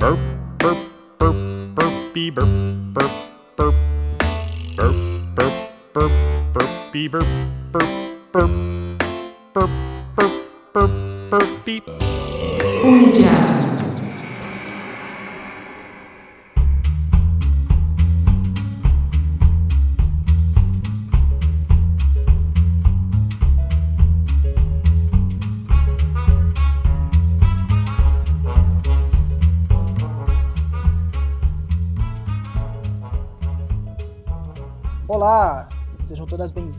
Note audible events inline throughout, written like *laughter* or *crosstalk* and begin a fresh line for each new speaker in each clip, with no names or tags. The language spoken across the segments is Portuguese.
burp, burp, burp, burpy burp, burp, burp, burp, burp, burp, burpy burp, burp, burp, burp, burp, burp,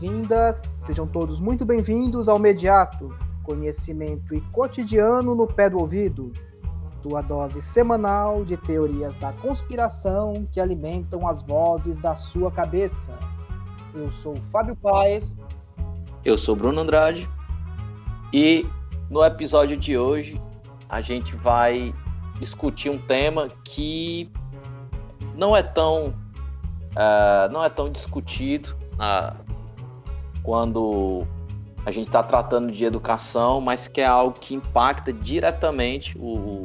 bem-vindas, sejam todos muito bem-vindos ao Mediato, conhecimento e cotidiano no pé do ouvido, tua dose semanal de teorias da conspiração que alimentam as vozes da sua cabeça. Eu sou Fábio Paes.
Eu sou Bruno Andrade e no episódio de hoje a gente vai discutir um tema que não é tão uh, não é tão discutido uh, quando a gente está tratando de educação, mas que é algo que impacta diretamente o,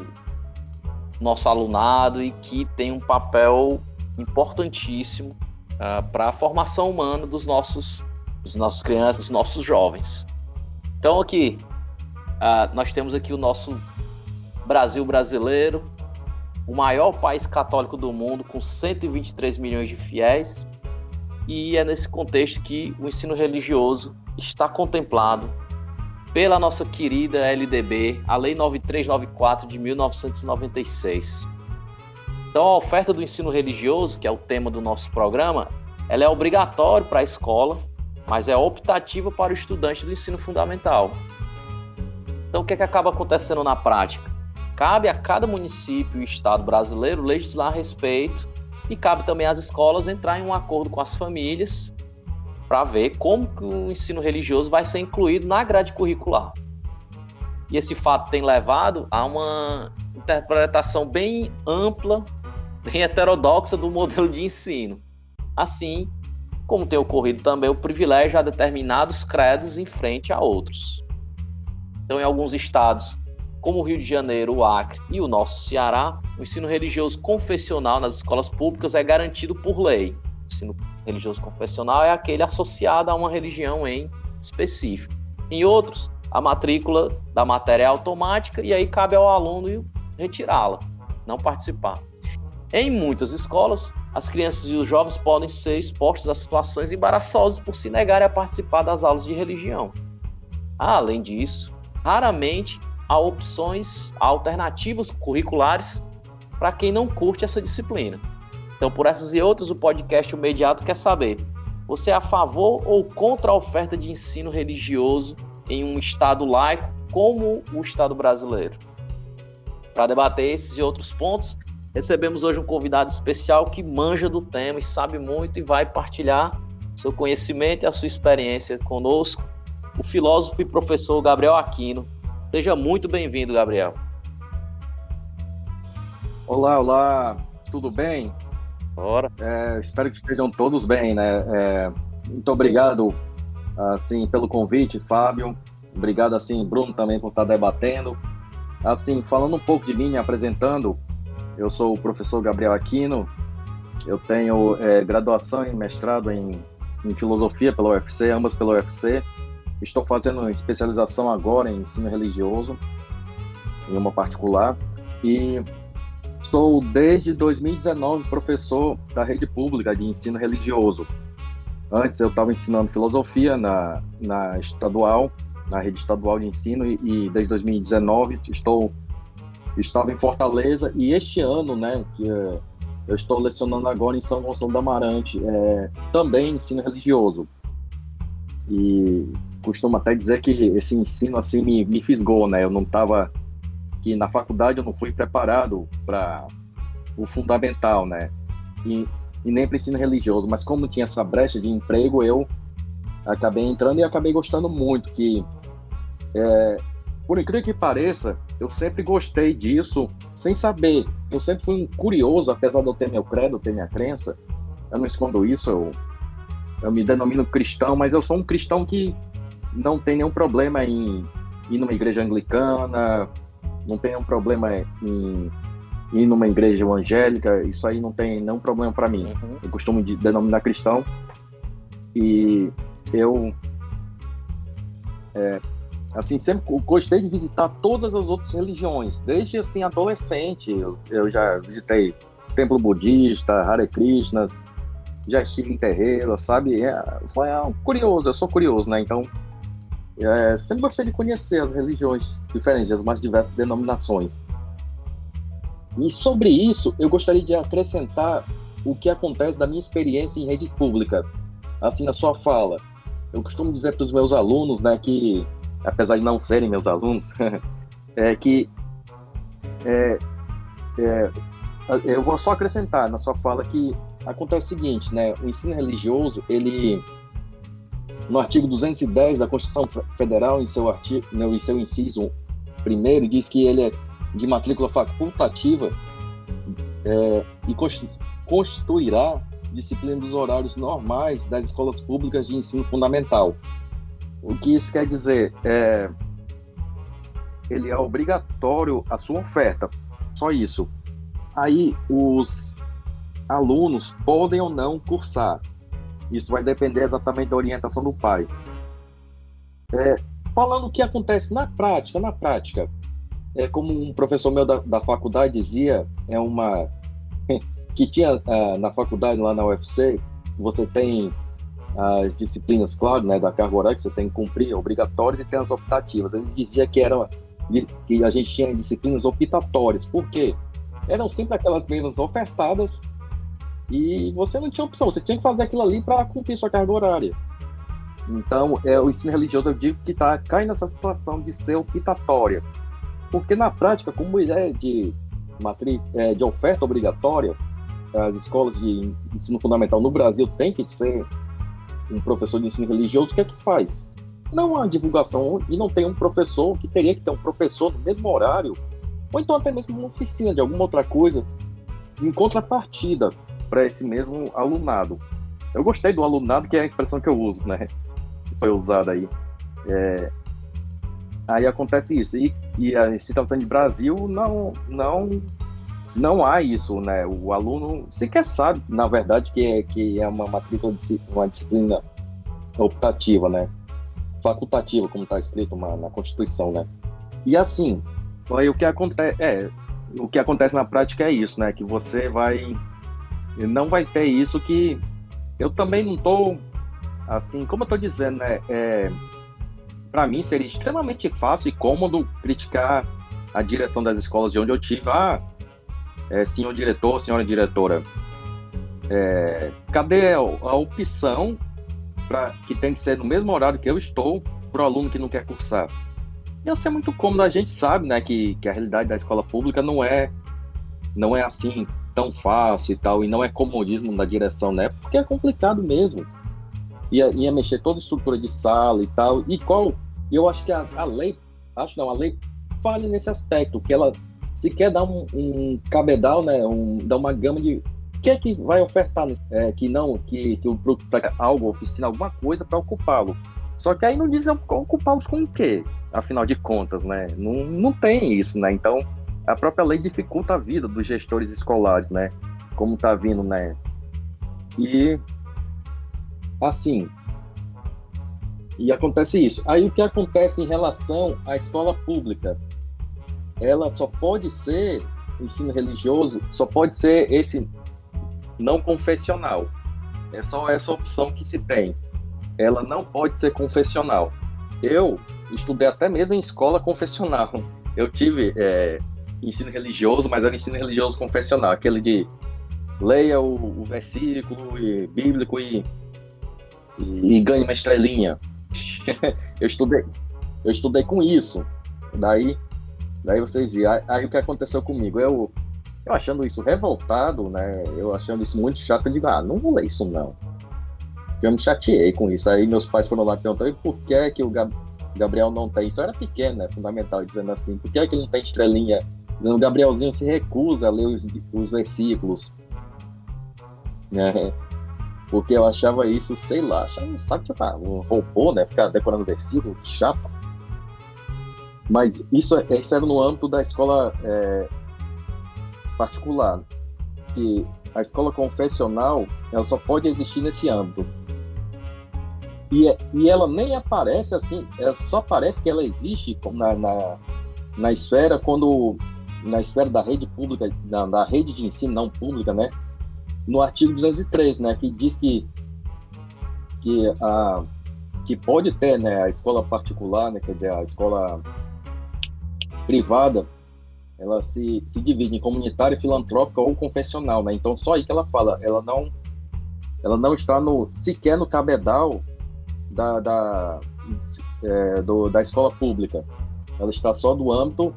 nosso alunado e que tem um papel importantíssimo uh, para a formação humana dos nossos, dos nossos crianças, dos nossos jovens. Então aqui uh, nós temos aqui o nosso Brasil brasileiro, o maior país católico do mundo, com 123 milhões de fiéis, e é nesse contexto que o ensino religioso está contemplado pela nossa querida LDB, a Lei 9394 de 1996. Então, a oferta do ensino religioso, que é o tema do nosso programa, ela é obrigatória para a escola, mas é optativa para o estudante do ensino fundamental. Então, o que, é que acaba acontecendo na prática? Cabe a cada município e estado brasileiro legislar a respeito e cabe também às escolas entrar em um acordo com as famílias para ver como que o ensino religioso vai ser incluído na grade curricular. E esse fato tem levado a uma interpretação bem ampla, bem heterodoxa do modelo de ensino. Assim, como tem ocorrido também o privilégio a determinados credos em frente a outros. Então, em alguns estados, como o Rio de Janeiro, o Acre e o nosso Ceará, o ensino religioso confessional nas escolas públicas é garantido por lei. O ensino religioso confessional é aquele associado a uma religião em específico. Em outros, a matrícula da matéria é automática e aí cabe ao aluno retirá-la, não participar. Em muitas escolas, as crianças e os jovens podem ser expostos a situações embaraçosas por se negarem a participar das aulas de religião. Além disso, raramente a opções alternativas curriculares para quem não curte essa disciplina. Então, por essas e outras, o podcast O Mediato quer saber: você é a favor ou contra a oferta de ensino religioso em um Estado laico como o Estado brasileiro? Para debater esses e outros pontos, recebemos hoje um convidado especial que manja do tema e sabe muito e vai partilhar seu conhecimento e a sua experiência conosco, o filósofo e professor Gabriel Aquino, Seja muito bem-vindo, Gabriel.
Olá, olá, tudo bem?
Bora.
É, espero que estejam todos bem, né? É, muito obrigado, assim, pelo convite, Fábio. Obrigado, assim, Bruno também por estar debatendo. Assim, falando um pouco de mim, me apresentando, eu sou o professor Gabriel Aquino. Eu tenho é, graduação e mestrado em, em filosofia pela UFC, ambas pela UFC. Estou fazendo especialização agora em ensino religioso, em uma particular, e sou desde 2019 professor da rede pública de ensino religioso. Antes eu estava ensinando filosofia na, na estadual, na rede estadual de ensino, e, e desde 2019 estou estava em Fortaleza e este ano, né, que é, eu estou lecionando agora em São Gonçalo da Amarante, é, também ensino religioso. E costumo até dizer que esse ensino assim me, me fisgou, né? Eu não estava que na faculdade eu não fui preparado para o fundamental, né? E, e nem para ensino religioso, mas como tinha essa brecha de emprego, eu acabei entrando e acabei gostando muito. Que, é, por incrível que pareça, eu sempre gostei disso sem saber. Eu sempre fui um curioso, apesar de eu ter meu credo, ter minha crença. Eu não escondo isso, eu, eu me denomino cristão, mas eu sou um cristão que não tem nenhum problema em ir numa igreja anglicana, não tem nenhum problema em ir numa igreja evangélica, isso aí não tem nenhum problema para mim.
Uhum.
Eu costumo de- denominar cristão e eu é, assim sempre gostei de visitar todas as outras religiões desde assim adolescente eu, eu já visitei templo budista Hare Krishnas já estive em terreiro sabe? É, foi um curioso eu sou curioso né? Então é, sempre gostei de conhecer as religiões diferentes as mais diversas denominações. E sobre isso eu gostaria de acrescentar o que acontece da minha experiência em rede pública. Assim na sua fala eu costumo dizer para os meus alunos, né, que apesar de não serem meus alunos, *laughs* é que é, é, eu vou só acrescentar na sua fala que acontece o seguinte, né, o ensino religioso, ele no artigo 210 da Constituição Federal, em seu artigo, no, em seu inciso primeiro, diz que ele é de matrícula facultativa é, e constitu- constituirá disciplina dos horários normais das escolas públicas de ensino fundamental. O que isso quer dizer? É, ele é obrigatório a sua oferta, só isso. Aí os alunos podem ou não cursar. Isso vai depender exatamente da orientação do pai. É, falando o que acontece na prática, na prática, é como um professor meu da, da faculdade dizia, é uma *laughs* que tinha ah, na faculdade lá na UFC, você tem as disciplinas, claro, né, da carga horária que você tem que cumprir, obrigatórias, e tem as optativas. Ele dizia que era que a gente tinha disciplinas optatórias. Por quê? Eram sempre aquelas mesmas ofertadas e você não tinha opção, você tinha que fazer aquilo ali para cumprir sua carga horária. Então, é, o ensino religioso, eu digo que tá, cai nessa situação de ser optatória. Porque na prática, como é de, matri, é, de oferta obrigatória, as escolas de ensino fundamental no Brasil têm que ser um professor de ensino religioso, o que é que faz? Não há divulgação e não tem um professor que teria que ter um professor no mesmo horário, ou então até mesmo uma oficina de alguma outra coisa, em contrapartida para esse mesmo alunado. Eu gostei do alunado, que é a expressão que eu uso, né? Foi usada aí. É... Aí acontece isso. E, e aí, se tratando de Brasil, não, não não há isso, né? O aluno sequer sabe, na verdade, que é, que é uma matrícula, de, uma disciplina optativa, né? Facultativa, como está escrito uma, na Constituição, né? E assim, aí o que acontece é o que acontece na prática é isso, né? Que você vai não vai ter isso que eu também não tô assim, como eu tô dizendo, né? É, para mim seria extremamente fácil e cômodo criticar a direção das escolas de onde eu tive. Ah, é, senhor diretor, senhora diretora, é, cadê a, a opção para que tem que ser no mesmo horário que eu estou para o aluno que não quer cursar? Ia ser muito cômodo, a gente sabe, né, que, que a realidade da escola pública não é não é assim tão fácil e tal, e não é comodismo da direção, né, porque é complicado mesmo. Ia, ia mexer toda a estrutura de sala e tal, e qual, eu acho que a, a lei, acho não, a lei falha nesse aspecto, que ela se quer dar um, um cabedal, né, um, dar uma gama de o que é que vai ofertar, é, que não, que, que para algo, oficina, alguma coisa para ocupá-lo. Só que aí não dizem ocupá-los com o quê, afinal de contas, né? Não, não tem isso, né? Então, a própria lei dificulta a vida dos gestores escolares, né? Como tá vindo, né? E, assim, e acontece isso. Aí o que acontece em relação à escola pública? ela só pode ser ensino religioso, só pode ser esse não confessional. É só essa opção que se tem. Ela não pode ser confessional. Eu estudei até mesmo em escola confessional. Eu tive é, ensino religioso, mas era ensino religioso confessional, aquele de leia o, o versículo e, bíblico e, e, e ganhe uma estrelinha. *laughs* eu estudei, eu estudei com isso. Daí Daí vocês viram. Aí, aí, o que aconteceu comigo? Eu, eu achando isso revoltado, né? Eu achando isso muito chato, eu digo, ah, não vou ler isso não. Eu me chateei com isso. Aí meus pais foram lá perguntando por que, que o Gab Gabriel não tem. Isso era pequeno, né? Fundamental, dizendo assim, por que, que ele não tem estrelinha? O Gabrielzinho se recusa a ler os, os versículos. Né? Porque eu achava isso, sei lá, achava, sabe, tipo, ah, um robô, né? Ficar decorando versículo, chato. Mas isso, isso era no âmbito da escola é, particular, que a escola confessional ela só pode existir nesse âmbito. E, é, e ela nem aparece assim, ela só aparece que ela existe na, na, na esfera quando na esfera da rede pública, da, da rede de ensino não pública, né? No artigo 203, né, que diz que que a que pode ter, né, a escola particular, né, quer dizer, a escola privada, ela se, se divide em comunitária, filantrópica ou confessional, né? Então só aí que ela fala, ela não ela não está no sequer no cabedal da, da, é, do, da escola pública. Ela está só do âmbito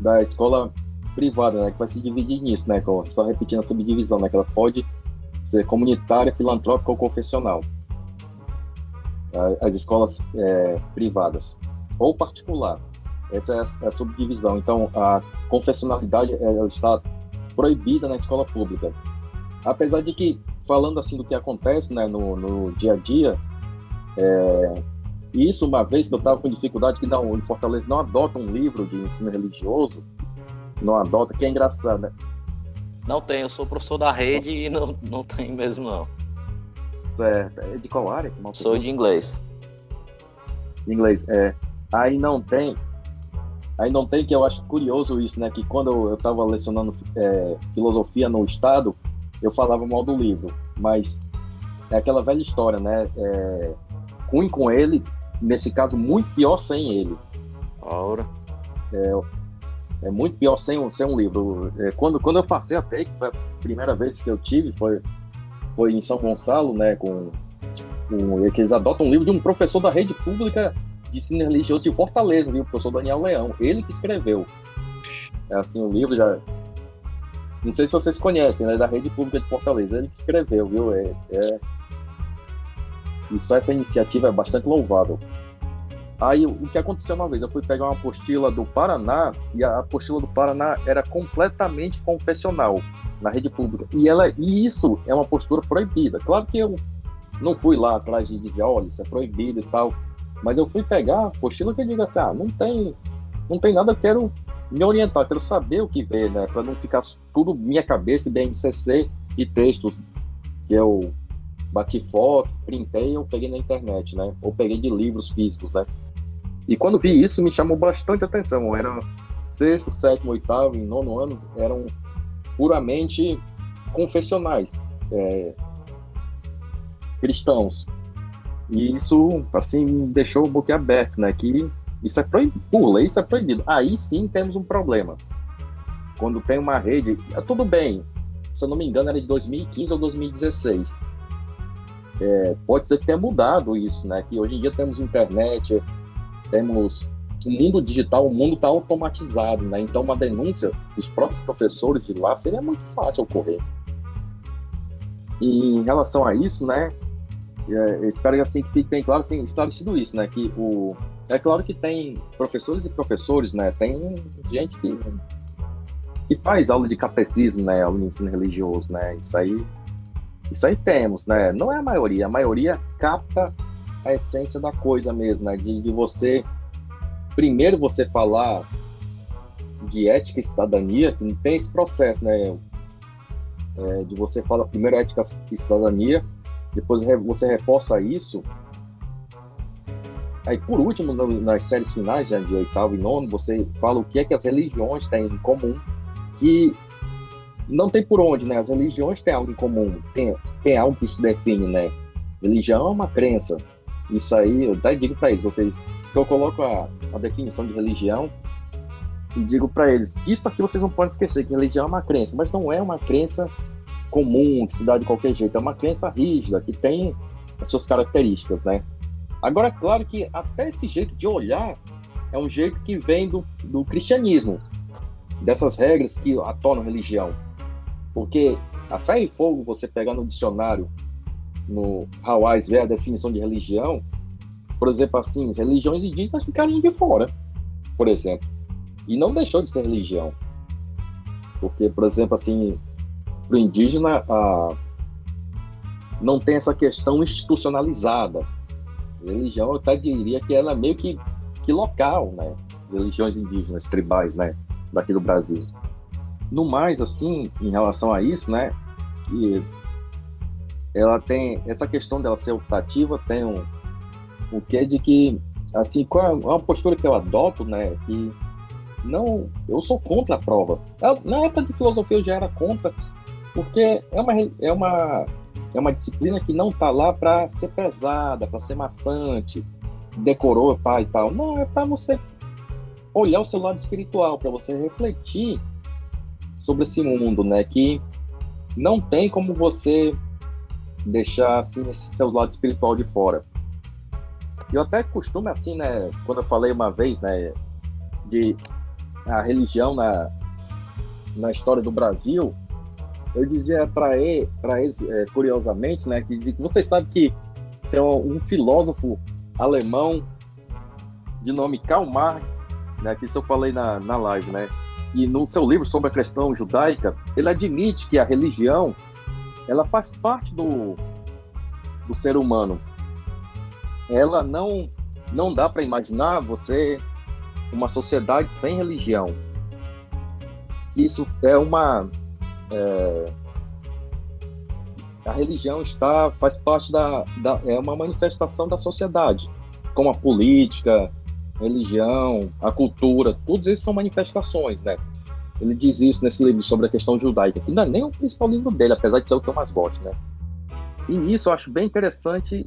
da escola privada, né, que vai se dividir nisso, né, só repetindo a subdivisão, né, que ela pode ser comunitária, filantrópica ou confessional. As escolas é, privadas ou particular, essa é a, é subdivisão. Então, a confessionalidade ela está proibida na escola pública. Apesar de que, falando assim do que acontece né, no, no dia a dia, é, isso uma vez que eu estava com dificuldade, que não, em Fortaleza não adota um livro de ensino religioso, não adota, que é engraçado, né?
Não tem, eu sou professor da rede e não, não tem mesmo não.
Certo, é de qual área?
Sou de inglês.
De inglês, é. Aí não tem, aí não tem que eu acho curioso isso, né? Que quando eu estava lecionando é, filosofia no estado, eu falava mal do livro, mas é aquela velha história, né? É, ruim com ele, nesse caso, muito pior sem ele.
Ora.
É, é muito pior sem, um, sem um livro. É, quando, quando eu passei a TEC, foi a primeira vez que eu tive, foi, foi em São Gonçalo, né, com, com que eles adotam um livro de um professor da rede pública de ensino religioso de Fortaleza, viu? O professor Daniel Leão. Ele que escreveu. É assim, o livro já. Não sei se vocês conhecem, né? Da rede pública de Fortaleza. Ele que escreveu, viu? É, é e só essa iniciativa é bastante louvável. Aí o que aconteceu uma vez, eu fui pegar uma apostila do Paraná e a apostila do Paraná era completamente confessional na rede pública. E ela e isso é uma postura proibida. Claro que eu não fui lá atrás de dizer, olha, isso é proibido e tal, mas eu fui pegar a apostila que diga assim, ah, não tem não tem nada, eu quero me orientar, quero saber o que ver, né, para não ficar tudo minha cabeça BNCC e textos que eu bati foto, printei ou peguei na internet, né? Ou peguei de livros físicos, né? E quando vi isso, me chamou bastante atenção. Era sexto, sétimo, oitavo e nono anos eram puramente confessionais, é, cristãos. E isso, assim, me deixou o boquiaberto, né? Que isso é proibido, isso é proibido. Aí sim temos um problema. Quando tem uma rede, tudo bem, se eu não me engano, era de 2015 ou 2016 é, pode ser que tenha mudado isso, né? Que hoje em dia temos internet, temos o mundo digital, o mundo está automatizado, né? Então uma denúncia dos próprios professores de lá seria muito fácil ocorrer. E em relação a isso, né? É, espero que assim que fique bem claro, assim, esclarecido isso, né? Que o é claro que tem professores e professores, né? Tem gente que que faz aula de catecismo, né? Aula de ensino religioso, né? Isso aí isso aí temos, né? Não é a maioria, a maioria capta a essência da coisa mesmo, né? De, de você, primeiro você falar de ética e cidadania, que não tem esse processo, né? É, de você falar primeiro ética e cidadania, depois você reforça isso. Aí, por último, no, nas séries finais, né, de oitavo e nono, você fala o que é que as religiões têm em comum, que não tem por onde, né? As religiões têm algo em comum, tem, tem algo que se define, né? Religião é uma crença. Isso aí, eu até digo para eles, vocês, eu coloco a, a definição de religião e digo para eles, isso aqui vocês não podem esquecer, que religião é uma crença, mas não é uma crença comum, que se dá de qualquer jeito, é uma crença rígida, que tem as suas características, né? Agora, é claro que até esse jeito de olhar é um jeito que vem do, do cristianismo, dessas regras que a tornam religião. Porque a fé e fogo, você pegar no dicionário, no Hawaii, ver a definição de religião, por exemplo, assim, religiões indígenas ficariam de fora, por exemplo. E não deixou de ser religião. Porque, por exemplo, assim, para o indígena, a... não tem essa questão institucionalizada. religião, eu até diria que ela é meio que, que local, né? As religiões indígenas, tribais, né? Daqui do Brasil. No mais, assim, em relação a isso, né, que ela tem essa questão dela ser optativa, tem um, um quê de que, assim, qual é uma postura que eu adoto, né, que não, eu sou contra a prova. Na época de filosofia eu já era contra, porque é uma, é uma, é uma disciplina que não está lá para ser pesada, para ser maçante, decorou pá, e tal. Não, é para você olhar o seu lado espiritual, para você refletir sobre esse mundo, né? Que não tem como você deixar assim esse seu lado espiritual de fora. Eu até costumo assim, né? Quando eu falei uma vez, né? De a religião na, na história do Brasil, eu dizia para ele, para eles, é, curiosamente, né? Que, vocês sabem que tem um, um filósofo alemão de nome Karl Marx, né? Que isso eu falei na, na live, né? E no seu livro sobre a questão judaica, ele admite que a religião ela faz parte do, do ser humano. Ela não não dá para imaginar você uma sociedade sem religião. Isso é uma é, a religião está faz parte da, da é uma manifestação da sociedade, como a política, religião, a cultura, todos esses são manifestações, né? Ele diz isso nesse livro sobre a questão judaica, que não é nem o principal livro dele, apesar de ser o que eu mais gosto, né? E isso eu acho bem interessante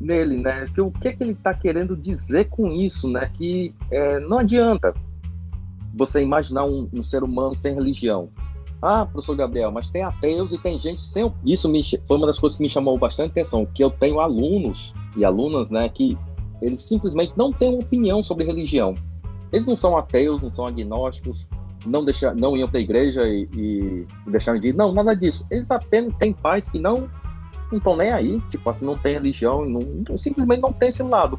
nele, né? Que o que, é que ele está querendo dizer com isso, né? Que é, não adianta você imaginar um, um, ser humano sem religião. Ah, professor Gabriel, mas tem ateus e tem gente sem. Isso me, foi uma das coisas que me chamou bastante atenção, que eu tenho alunos e alunas, né? Que eles simplesmente não têm uma opinião sobre religião. Eles não são ateus, não são agnósticos, não, deixar, não iam para a igreja e, e deixaram de ir. Não, nada disso. Eles apenas têm pais que não estão nem aí, tipo assim, não tem religião, não, não, simplesmente não tem esse lado.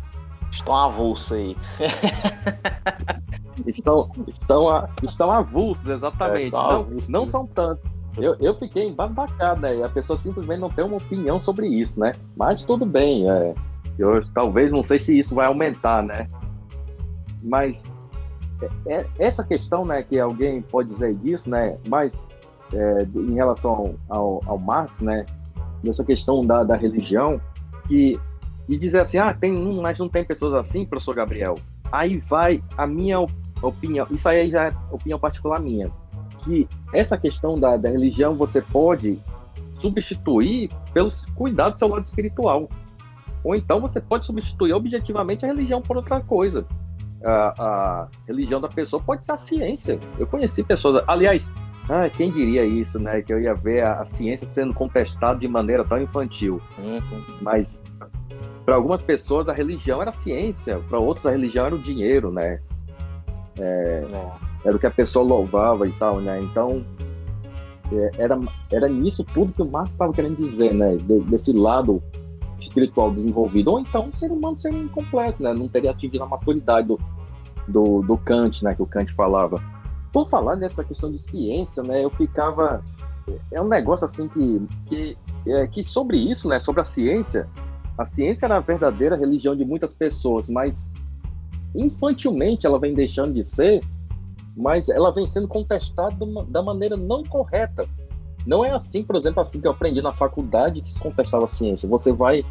Estão avulsos aí. *laughs*
estão, estão, estão avulsos, exatamente. É, não, não são tantos. Eu, eu fiquei embasbacado, né? A pessoa simplesmente não tem uma opinião sobre isso, né? Mas tudo bem, é, eu talvez não sei se isso vai aumentar, né? Mas é, é, essa questão, né, que alguém pode dizer disso, né? Mas é, em relação ao, ao Marx, né? Nessa questão da, da religião, que e dizer assim, ah, tem, mas não tem pessoas assim, professor Gabriel. Aí vai a minha opinião, isso aí já é opinião particular minha, que essa questão da, da religião você pode substituir pelo cuidado do seu lado espiritual. Ou então você pode substituir objetivamente a religião por outra coisa. A, a religião da pessoa pode ser a ciência. Eu conheci pessoas, aliás, ah, quem diria isso, né? Que eu ia ver a, a ciência sendo contestada de maneira tão infantil. Uhum. Mas para algumas pessoas a religião era a ciência, para outros a religião era o dinheiro, né? É. Era o que a pessoa louvava e tal, né? Então é, era, era nisso tudo que o Marx estava querendo dizer, né? De, desse lado espiritual desenvolvido. Ou então o ser humano seria incompleto, né? Não teria atingido a maturidade do, do, do Kant, né? Que o Kant falava. Por falar nessa questão de ciência, né? Eu ficava. É um negócio assim que, que, é, que sobre isso, né? Sobre a ciência, a ciência era a verdadeira religião de muitas pessoas, mas infantilmente ela vem deixando de ser, mas ela vem sendo contestada da maneira não correta. Não é assim, por exemplo, assim que eu aprendi na faculdade que se contestava a ciência. Você vai,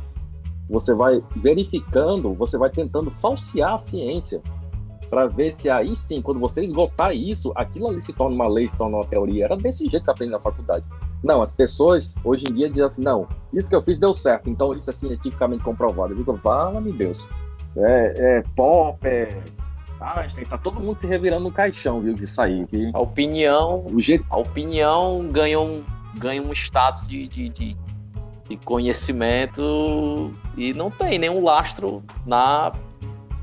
você vai verificando, você vai tentando falsear a ciência para ver se aí sim, quando você esgotar isso, aquilo ali se torna uma lei, se torna uma teoria. Era desse jeito que aprendi na faculdade. Não, as pessoas hoje em dia dizem assim, não, isso que eu fiz deu certo, então isso é cientificamente comprovado. Eu digo, fala-me Deus. É, é pop, é Einstein, tá todo mundo se revirando no caixão, viu, de sair. Que...
A opinião, o jeito... a opinião ganha um, ganha um status de, de, de, de conhecimento e não tem nenhum lastro na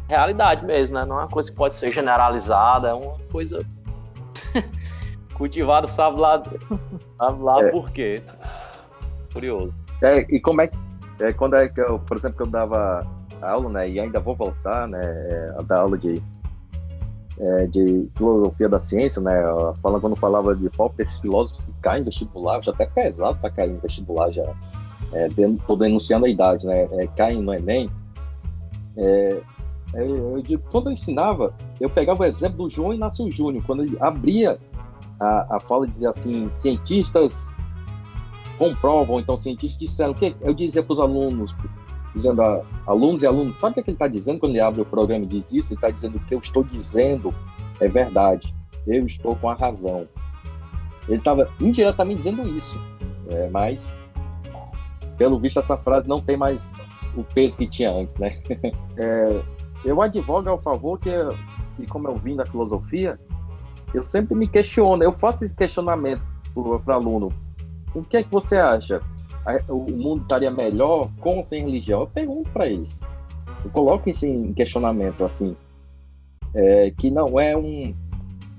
realidade mesmo, né? Não é uma coisa que pode ser generalizada, é uma coisa *laughs* cultivada, sabe lá, sabe lá é. por quê. Curioso.
É, e como é que, é, quando é que eu, por exemplo, que eu dava aula, né, e ainda vou voltar, né, é, a dar aula de é, de filosofia da ciência, né? Falando quando falava de pop, esses filósofos que caem em vestibular, já até pesado para cair em vestibular já. É, tô denunciando a idade, né? É, caem no Enem. É, eu, eu quando eu ensinava, eu pegava o exemplo do João Inácio Júnior, quando ele abria a, a fala dizia assim, cientistas comprovam, então cientistas disseram, que eu dizia para os alunos, dizendo a alunos e alunos, sabe o que, é ele está dizendo quando ele abre o programa e diz isso? Ele está dizendo que eu estou dizendo é verdade, eu estou com a razão. Ele estava indiretamente dizendo isso, é, mas pelo visto essa frase não tem mais o peso que tinha antes, né? *laughs* É, eu advogo ao favor que, e como eu vim da filosofia, eu sempre me questiono, eu faço esse questionamento para o aluno. O que é que você acha? O mundo estaria melhor com ou sem religião? Eu pergunto para eles. Eu coloco isso em questionamento, assim. É, que não é um.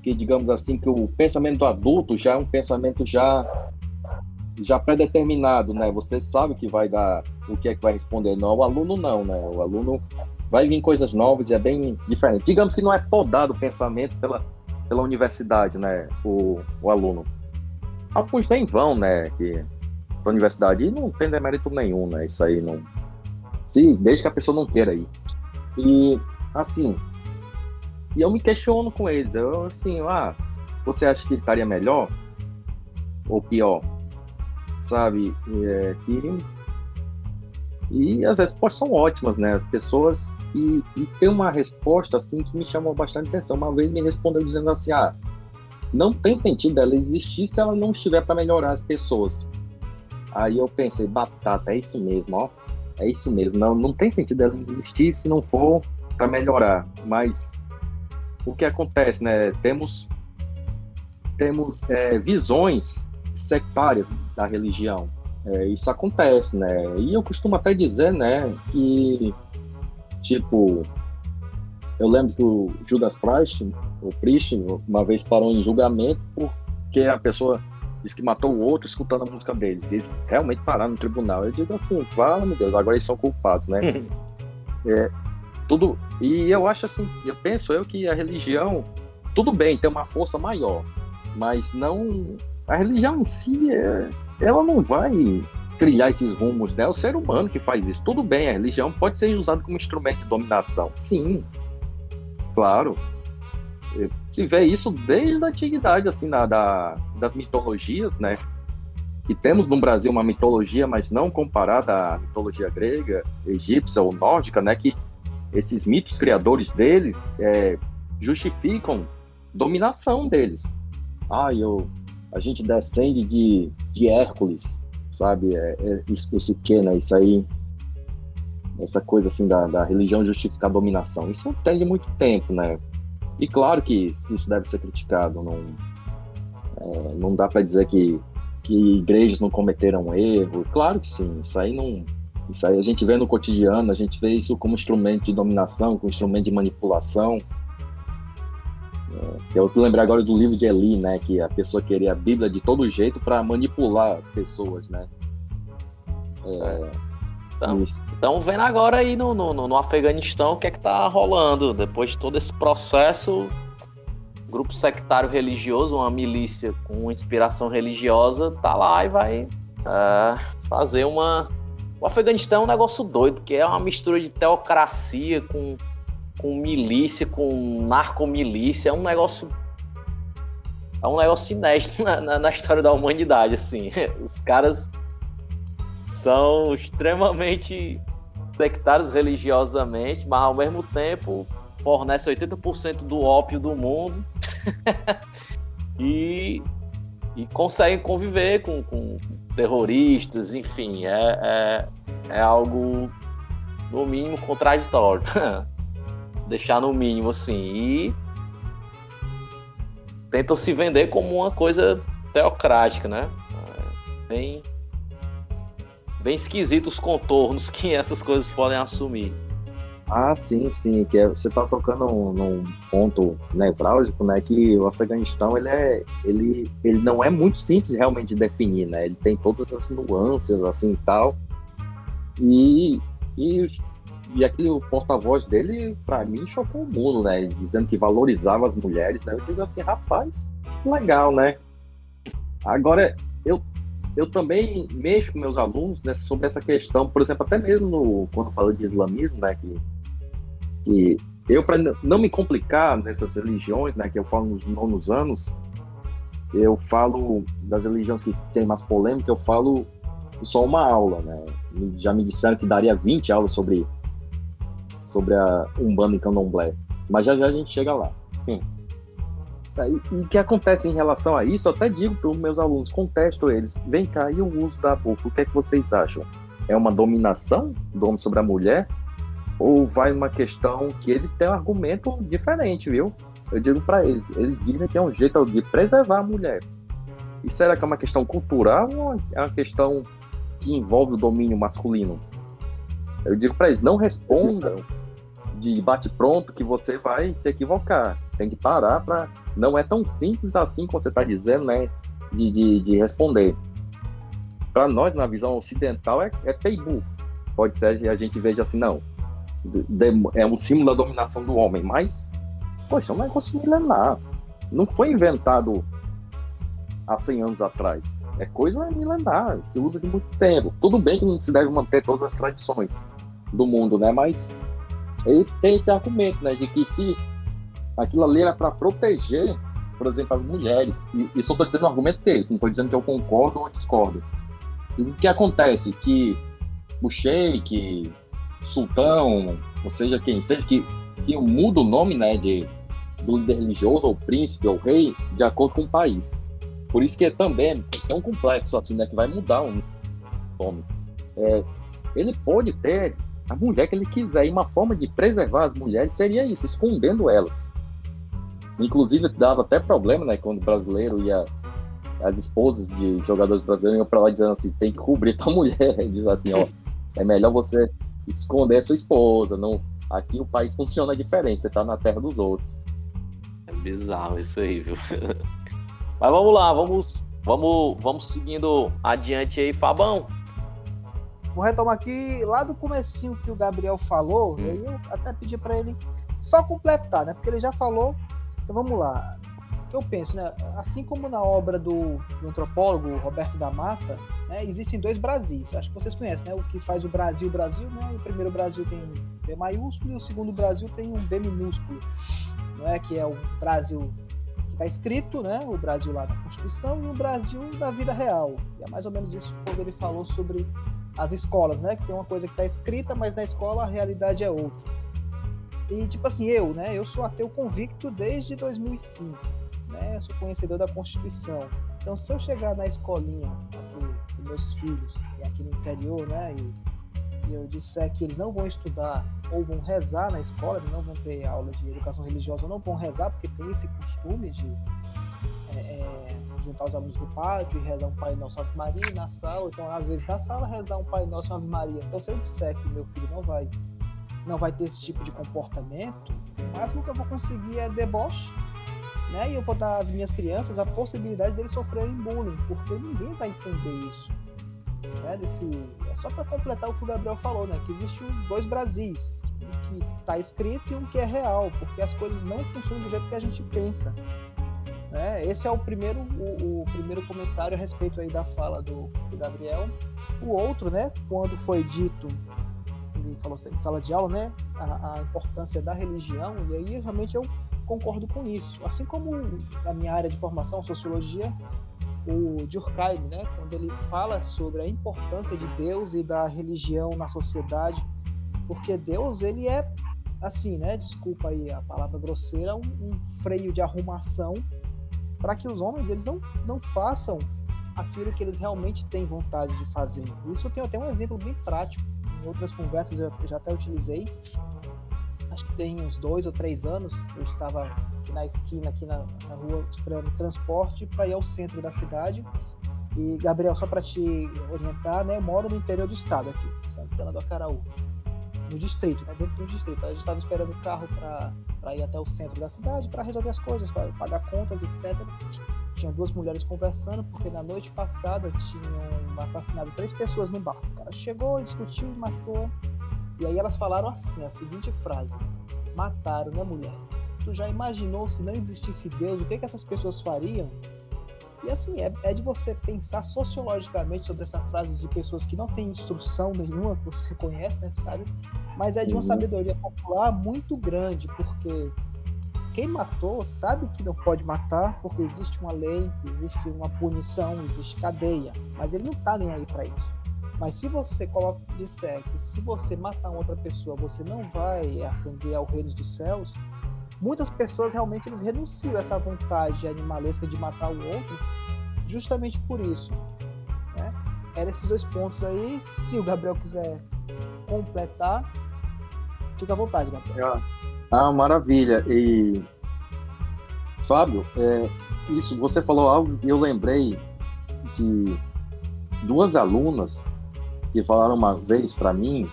Que, digamos assim, que o pensamento do adulto já é um pensamento já já pré-determinado, né? Você sabe que vai dar o que é que vai responder. Não, o aluno não, né? O aluno vai vir coisas novas e é bem diferente. Digamos que não é podado o pensamento pela, pela universidade, né? O, o aluno. Alguns nem vão, né? Que a universidade e não tem demérito nenhum, né? Isso aí não. Se, desde que a pessoa não queira ir. E, assim. E eu me questiono com eles. Eu, assim, ah, você acha que estaria melhor? Ou pior? Sabe? É, que e as respostas são ótimas, né? As pessoas. E, e tem uma resposta assim que me chamou bastante atenção. Uma vez me respondeu dizendo assim: ah, não tem sentido ela existir se ela não estiver para melhorar as pessoas. Aí eu pensei, batata, é isso mesmo, ó. É isso mesmo. Não, não tem sentido ela existir se não for para melhorar. Mas o que acontece, né? Temos temos é, visões sectárias da religião. É, isso acontece, né? E eu costumo até dizer, né, que, tipo, eu lembro que o Judas Priest, o Priest, uma vez parou em julgamento porque a pessoa disse que matou o outro escutando a música deles. Eles realmente pararam no tribunal. Eu digo assim, fala, meu Deus, agora eles são culpados, né? *laughs* é, tudo. E eu acho assim, eu penso eu que a religião, tudo bem, tem uma força maior, mas não. A religião em si é, ela não vai trilhar esses rumos dela. É o ser humano que faz isso. Tudo bem, a religião pode ser usada como instrumento de dominação. Sim, claro. Se vê isso desde a antiguidade, assim, na, da, das mitologias, né? E temos no Brasil uma mitologia, mas não comparada à mitologia grega, egípcia ou nórdica, né? Que esses mitos criadores deles é, justificam dominação deles. Ah, eu a gente descende de, de Hércules, sabe? É, é, esse que, né? Isso aí, essa coisa assim da, da religião justificar a dominação. Isso tem de muito tempo, né? E claro que isso deve ser criticado. Não, é, não dá para dizer que, que igrejas não cometeram erro. Claro que sim. Isso aí não. Isso aí a gente vê no cotidiano, a gente vê isso como instrumento de dominação, como instrumento de manipulação. É, eu lembro agora do livro de Eli, né? Que a pessoa queria a Bíblia de todo jeito para manipular as pessoas, né?
É, Estamos vendo agora aí no, no, no, Afeganistão o que é que tá rolando. Depois de todo esse processo, grupo sectário religioso, uma milícia com inspiração religiosa, tá lá e vai é, fazer uma. O Afeganistão é um negócio doido, porque é uma mistura de teocracia com com milícia, com narcomilícia, é um negócio. É um negócio inédito *laughs* na, na, na história da humanidade, assim. *laughs* Os caras são extremamente sectários religiosamente, mas ao mesmo tempo fornecem 80% do ópio do mundo *laughs* e, e conseguem conviver com, com terroristas, enfim, é, é, é algo no mínimo contraditório. *laughs* deixar no mínimo assim. E tentam se vender como uma coisa teocrática, né? É, bem, bem esquisito os contornos que essas coisas podem assumir.
Ah, sim, sim, que é, você está tocando num, num, ponto nevrálgico, né, que o Afeganistão, ele é, ele, ele não é muito simples realmente de definir, né, ele tem todas as nuances, assim, e tal, e, e e aquele porta-voz dele, para mim, chocou o mundo, né? Dizendo que valorizava as mulheres, né? Eu digo assim, rapaz, legal, né? Agora, eu, também mexo com meus alunos né, sobre essa questão, por exemplo, até mesmo no, quando falo de islamismo, né? Que, que eu, para não me complicar nessas religiões, né? Que eu falo nos nonos anos, eu falo das religiões que tem mais polêmica, eu falo só uma aula, né? Já me disseram que daria 20 aulas sobre, sobre a Umbanda e Candomblé. Mas já já a gente chega lá. Hum. E o que acontece em relação a isso, eu até digo para os meus alunos, contesto eles, vem cá, e o uso da boca, o que é que vocês acham? É uma dominação do homem sobre a mulher? Ou vai uma questão que eles têm um argumento diferente, viu? Eu digo para eles, eles dizem que é um jeito de preservar a mulher. E será que é uma questão cultural ou é uma questão que envolve o domínio masculino? Eu digo para eles, não respondam de bate-pronto que você vai se equivocar. Tem que parar para. Não é tão simples assim como você está dizendo, né? De, de, de responder. Para nós, na visão ocidental, é, é peibu. Pode ser que a gente veja assim, não. É um símbolo da dominação do homem, mas, poxa, é um negócio milenar. Não foi inventado há 100 anos atrás. É coisa milenar, se usa de muito tempo. Tudo bem que não se deve manter todas as tradições do mundo, né? Mas eles têm esse argumento, né, de que se aquilo ali era para proteger, por exemplo, as mulheres, e isso eu estou dizendo um argumento deles, não estou dizendo que eu concordo ou discordo. E o que acontece? Que o sheik, sultão, ou seja, quem seja, que, que muda o nome né, de, do líder religioso, ou príncipe, ou rei, de acordo com o país. Por isso que é também é tão complexo assim, né, que vai mudar o nome. É, ele pode ter a mulher que ele quiser. E uma forma de preservar as mulheres seria isso, escondendo elas. Inclusive, dava até problema, né? Quando o brasileiro ia. As esposas de jogadores brasileiros iam pra lá dizendo assim: tem que cobrir tua *laughs* mulher. Diz assim: ó, é melhor você esconder a sua esposa. Não, aqui o país funciona diferente, você tá na terra dos outros.
É bizarro isso aí, viu? *laughs* Mas vamos lá, vamos, vamos, vamos seguindo adiante aí, Fabão.
Vou retomar aqui lá do comecinho que o Gabriel falou, hum. e aí eu até pedi para ele só completar, né? Porque ele já falou. Então vamos lá. O que eu penso, né? Assim como na obra do, do antropólogo Roberto da Mata, né, existem dois Brasis. Eu acho que vocês conhecem, né? O que faz o Brasil, Brasil, né? O primeiro Brasil tem um B maiúsculo e o segundo Brasil tem um B minúsculo, não é? Que é o Brasil que está escrito, né? O Brasil lá da Constituição e o Brasil da vida real. E é mais ou menos isso quando ele falou sobre as escolas, né? Que tem uma coisa que está escrita, mas na escola a realidade é outra. E tipo assim, eu, né? Eu sou ateu convicto desde 2005, né? Eu sou conhecedor da Constituição. Então, se eu chegar na escolinha aqui dos meus filhos, é aqui no interior, né? E, e eu disser que eles não vão estudar ou vão rezar na escola, eles não vão ter aula de educação religiosa, ou não vão rezar, porque tem esse costume de é, é, juntar os alunos no pátio e rezar um Pai Nosso Ave Maria na sala, então às vezes na sala rezar um Pai Nosso Ave Maria. Então se eu disser que meu filho não vai não vai ter esse tipo de comportamento, o máximo que eu vou conseguir é deboche, né? E eu vou dar às minhas crianças a possibilidade deles sofrerem bullying, porque ninguém vai entender isso. Né? Desse, é só para completar o que o Gabriel falou, né? Que existe dois Brasis, um que está escrito e um que é real, porque as coisas não funcionam do jeito que a gente pensa. Né? Esse é o primeiro, o, o, primeiro comentário a respeito aí da fala do, do, Gabriel. O outro, né, quando foi dito, ele falou em sala de aula, né, a, a importância da religião, e aí realmente eu concordo com isso. Assim como na minha área de formação, sociologia, o Durkheim, né, quando ele fala sobre a importância de Deus e da religião na sociedade, porque Deus ele é assim, né, desculpa aí a palavra grosseira, um, um freio de arrumação para que os homens eles não, não façam aquilo que eles realmente têm vontade de fazer. Isso eu tenho até um exemplo bem prático. Em outras conversas eu já até utilizei. Acho que tem uns dois ou três anos eu estava aqui na esquina, aqui na, na rua, esperando transporte para ir ao centro da cidade. E, Gabriel, só para te orientar, né, eu moro no interior do estado aqui, Santana do Acaraú no distrito, né, dentro do distrito. A gente estava esperando o carro para ir até o centro da cidade para resolver as coisas, para pagar contas, etc. Tinha duas mulheres conversando, porque na noite passada tinham assassinado três pessoas no bar. O cara chegou, discutiu matou. E aí elas falaram assim, a seguinte frase: Mataram, né, mulher? Tu já imaginou se não existisse Deus, o que, que essas pessoas fariam? E assim, é, é, de você pensar sociologicamente sobre essa frase de pessoas que não têm instrução nenhuma, que você conhece, né, sabe? Mas é de uma uhum. sabedoria popular muito grande, porque quem matou sabe que não pode matar porque existe uma lei, existe uma punição, existe cadeia, mas ele não tá nem aí para isso. Mas se você coloca, disser que se você matar outra pessoa, você não vai ascender ao reino dos céus, muitas pessoas realmente eles renunciam a essa vontade animalesca de matar o outro, justamente por isso. Né? Eram esses dois pontos aí. Se o Gabriel quiser completar, fica à vontade, Gabriel.
Ah, maravilha. E Fábio, é, isso você falou algo e eu lembrei de duas alunas que falaram uma vez para mim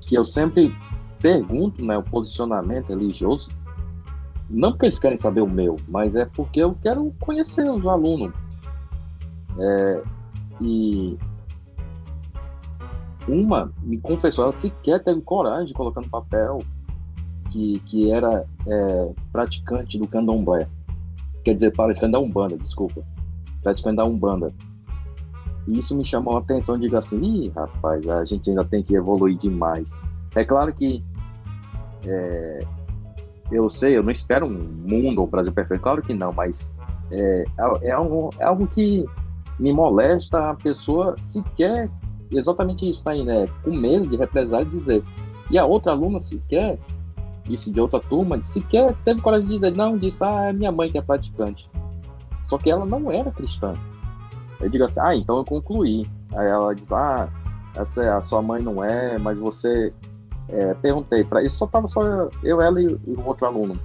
que eu sempre pergunto né, o posicionamento religioso, não porque eles querem saber o meu, mas é porque eu quero conhecer os alunos. É, e uma me confessou, ela sequer teve coragem de colocar no papel que, que era é, praticante do candomblé. Quer dizer, praticante da Umbanda, desculpa. Praticante da Umbanda. E isso me chamou a atenção, digo assim, Ih, rapaz, a gente ainda tem que evoluir demais. É claro que é, eu sei, eu não espero um mundo ou Brasil perfeito, claro que não, mas é, é, algo, é algo que me molesta a pessoa sequer exatamente isso aí, né? Com medo de represar e dizer. E a outra aluna sequer, isso de outra turma, sequer teve coragem de dizer, não, disse, ah, é minha mãe que é praticante. Só que ela não era cristã. Eu digo assim, ah, então eu concluí. Aí ela diz, ah, essa a sua mãe não é, mas você é, perguntei para isso só tava só eu, ela e, e o outro aluno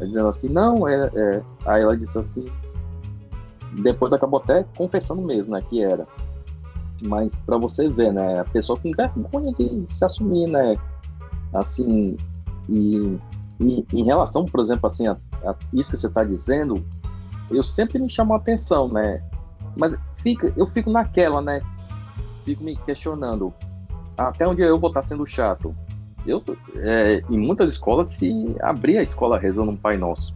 dizendo assim não é, é, aí ela disse assim depois acabou até confessando mesmo né que era mas para você ver né a pessoa com vergonha de se assumir né assim e, e em relação por exemplo assim a, a isso que você está dizendo eu sempre me chamo a atenção né mas fica, eu fico naquela, né? Fico me questionando até onde eu vou estar sendo chato. Eu, é, em muitas escolas se abria a escola rezando um Pai Nosso,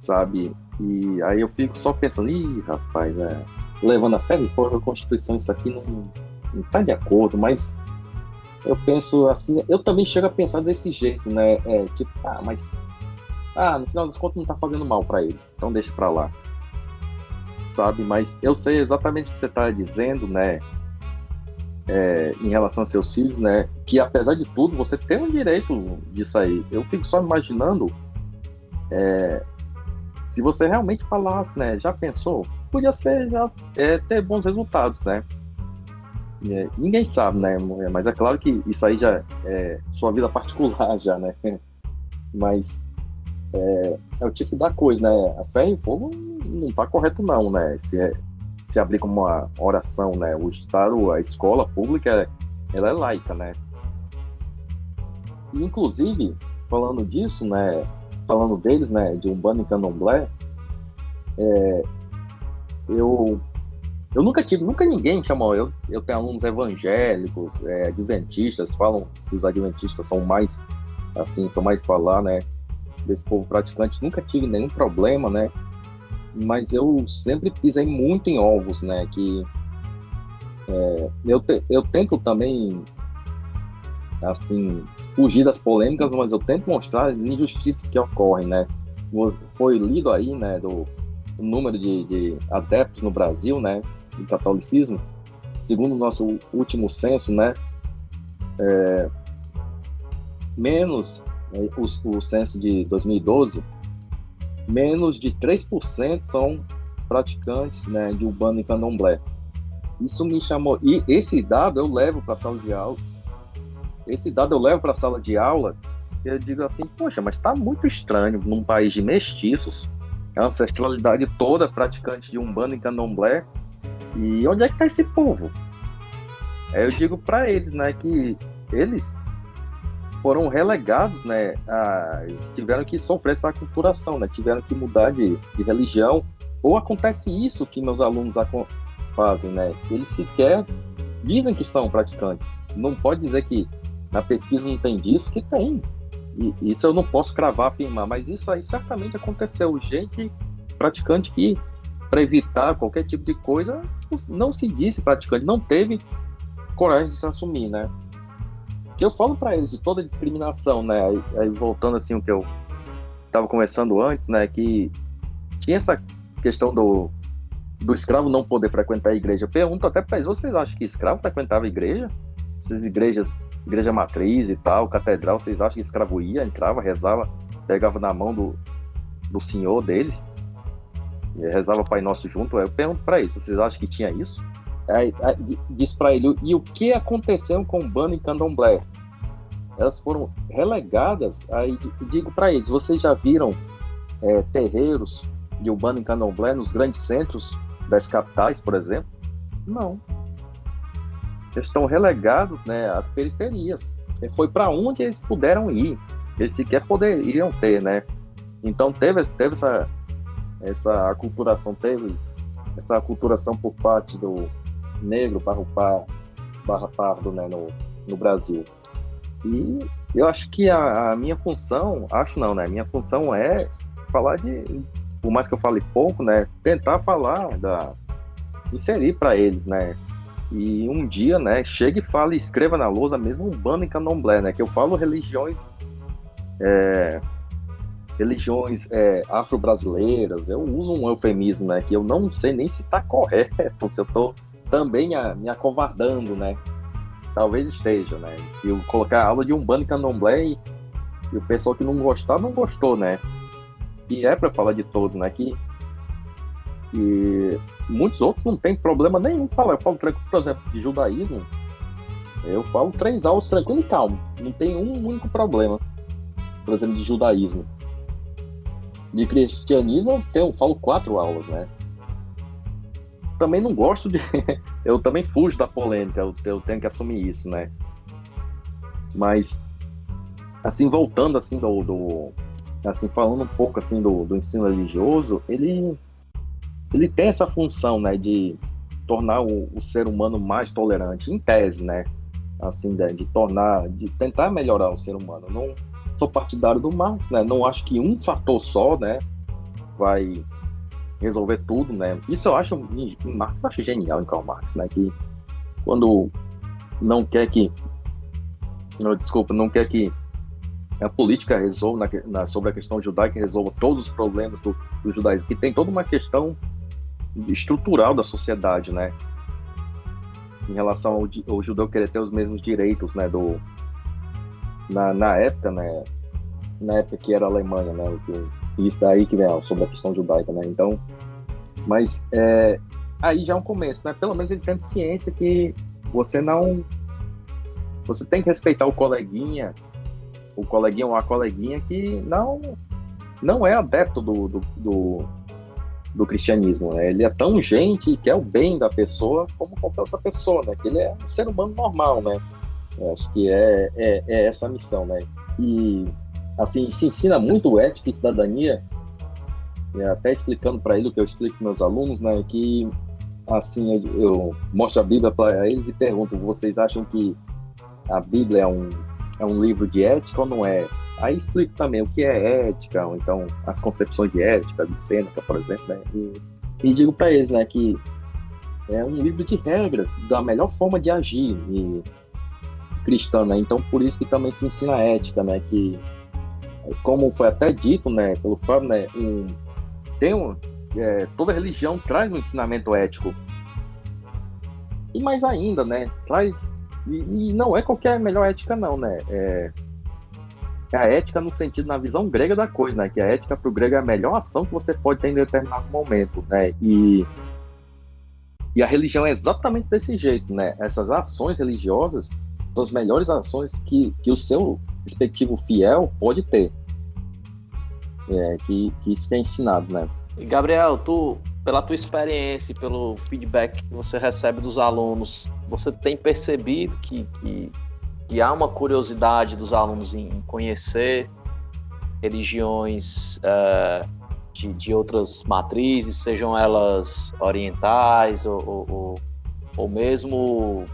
sabe? E aí eu fico só pensando, ih, rapaz, é, levando a fé de fora a Constituição, isso aqui não, não tá de acordo, mas eu penso assim, eu também chego a pensar desse jeito, né? É, tipo, ah, mas ah, no final das contas não tá fazendo mal para eles, então deixa para lá sabe? Mas eu sei exatamente o que você está dizendo, né? É, em relação aos seus filhos, né? Que apesar de tudo, você tem o direito disso aí. Eu fico só imaginando é, se você realmente falasse, né? Já pensou? Podia ser já é, ter bons resultados, né? É, ninguém sabe, né? Mas é claro que isso aí já é sua vida particular, *laughs* já, né? Mas é, é o tipo da coisa, né? A fé e fogo não está correto não, né? Se, é, se abrir como uma oração, né? O Estado, a escola pública, ela é laica, né? Inclusive, falando disso, né? Falando deles, né? De Umbanda e Candomblé, é, eu eu nunca tive, nunca ninguém chamou. Eu, eu tenho alunos evangélicos, é, adventistas, falam que os adventistas são mais, assim, são mais falar, né? Desse povo praticante. Nunca tive nenhum problema, né? Mas eu sempre pisei muito em ovos, né? Que é, eu, te, eu tento também, assim, fugir das polêmicas, mas eu tento mostrar as injustiças que ocorrem, né? Foi lido aí, né, do número de, de adeptos no Brasil, né, do catolicismo, segundo o nosso último censo, né, é, menos é, o, o censo de 2012, menos de 3% são praticantes né, de Urbano e Candomblé. Isso me chamou. E esse dado eu levo para a sala de aula. Esse dado eu levo para a sala de aula e eu digo assim: poxa, mas está muito estranho num país de mestiços, a ancestralidade toda praticante de Umbanda e Candomblé. E onde é que está esse povo? Aí eu digo para eles, né, que eles foram relegados, né, a, tiveram que sofrer essa aculturação, né, tiveram que mudar de, de religião, ou acontece isso que meus alunos fazem, né, eles sequer dizem que estão praticantes, não pode dizer que na pesquisa não tem disso, que tem, e isso eu não posso cravar, afirmar, mas isso aí certamente aconteceu, gente praticante que, para evitar qualquer tipo de coisa, não se disse praticante, não teve coragem de se assumir, né, que eu falo para eles de toda discriminação, né? Aí, aí, voltando assim o que eu estava conversando antes, né, que tinha essa questão do, do escravo não poder frequentar a igreja. Eu pergunto até para eles, vocês acham que escravo frequentava a igreja? Essas igrejas, igreja matriz e tal, catedral, vocês acham que escravo ia, entrava, rezava, pegava na mão do, do senhor deles? E rezava Pai Nosso junto? Eu pergunto para eles, vocês acham que tinha isso? Aí, aí, diz para ele, e o que aconteceu com o Bano e Candomblé? Elas foram relegadas, aí digo para eles, vocês já viram é, terreiros de Urbano e Candomblé nos grandes centros das capitais, por exemplo? Não. Estão relegados né, às periferias. Foi para onde eles puderam ir. Eles sequer poderiam ter, né? Então teve, teve essa, essa aculturação, teve essa aculturação por parte do negro barra, barra pardo né, no, no Brasil. E eu acho que a, a, minha função, acho não, né? Minha função é falar de, por mais que eu fale pouco, né? Tentar falar da, inserir para eles, né? E um dia, né? Chegue e fale, escreva na lousa, mesmo um bando em candomblé, né? Que eu falo religiões, é, religiões é, afro-brasileiras. Eu uso um eufemismo, né? Que eu não sei nem se está correto, *laughs* se eu estou também a, me acovardando, né? Talvez esteja, né? E eu colocar a aula de um bando em candomblé e, e o pessoal que não gostar, não gostou, né? E é para falar de todos, né? Que, que muitos outros não tem problema nenhum falar. Eu falo, por exemplo, de judaísmo, eu falo três aulas tranquilo e calmo. Não tem um único problema, por exemplo, de judaísmo. De cristianismo, eu, tenho, eu falo quatro aulas, né? Também não gosto de. *laughs* eu também fujo da polêmica, eu, eu tenho que assumir isso, né? Mas, assim, voltando assim do, do assim, falando um pouco assim do, do ensino religioso, ele, ele tem essa função, né, de tornar o, o ser humano mais tolerante, em tese, né, assim, de, de, tornar, de tentar melhorar o ser humano. Não sou partidário do Marx, né, não acho que um fator só, né, vai resolver tudo, né. Isso eu acho, Marx acho genial em Karl Marx, né, que quando não quer que, desculpa, não quer que a política resolva na, na, sobre a questão judaica resolva todos os problemas do, do judaísmo, que tem toda uma questão estrutural da sociedade, né? Em relação ao, ao judeu querer ter os mesmos direitos, né? Do, na, na época, né? Na época que era a Alemanha, né? Que, isso daí que vem ó, sobre a questão judaica, né? Então, mas é, aí já é um começo, né? Pelo menos ele tem ciência que você não você tem que respeitar o coleguinha o coleguinha ou a coleguinha que não não é adepto do, do, do, do cristianismo. Né? Ele é tão gente e quer o bem da pessoa como qualquer outra pessoa, né? Que ele é um ser humano normal, né? Eu acho que é, é, é, essa a missão, né? E, assim, se ensina muito ética e cidadania, até explicando para ele o que eu explico para meus alunos, né? Que, assim, eu, eu mostro a Bíblia para eles e pergunto, vocês acham que a Bíblia é um é um livro de ética ou não é? Aí explico também o que é ética, ou então as concepções de ética, de Sêneca, por exemplo, né? E, e digo para eles, né, que é um livro de regras da melhor forma de agir e cristã, né? Então por isso que também se ensina ética, né? Que como foi até dito, né, pelo Fábio, né, um, tem um, é, toda religião traz um ensinamento ético. E mais ainda, né, traz e, e, não é qualquer melhor ética, não, né? É, é, a ética no sentido, na visão grega da coisa, né? Que a ética para o grego é a melhor ação que você pode ter em determinado momento, né? E, e a religião é exatamente desse jeito, né? Essas ações religiosas são as melhores ações que, que o seu respectivo fiel pode ter. É, que, que isso é ensinado, né?
E Gabriel, tu pela tua experiência, pelo feedback que você recebe dos alunos, você tem percebido que, que, que há uma curiosidade dos alunos em, conhecer religiões uh, de, de, outras matrizes, sejam elas orientais ou, ou, ou mesmo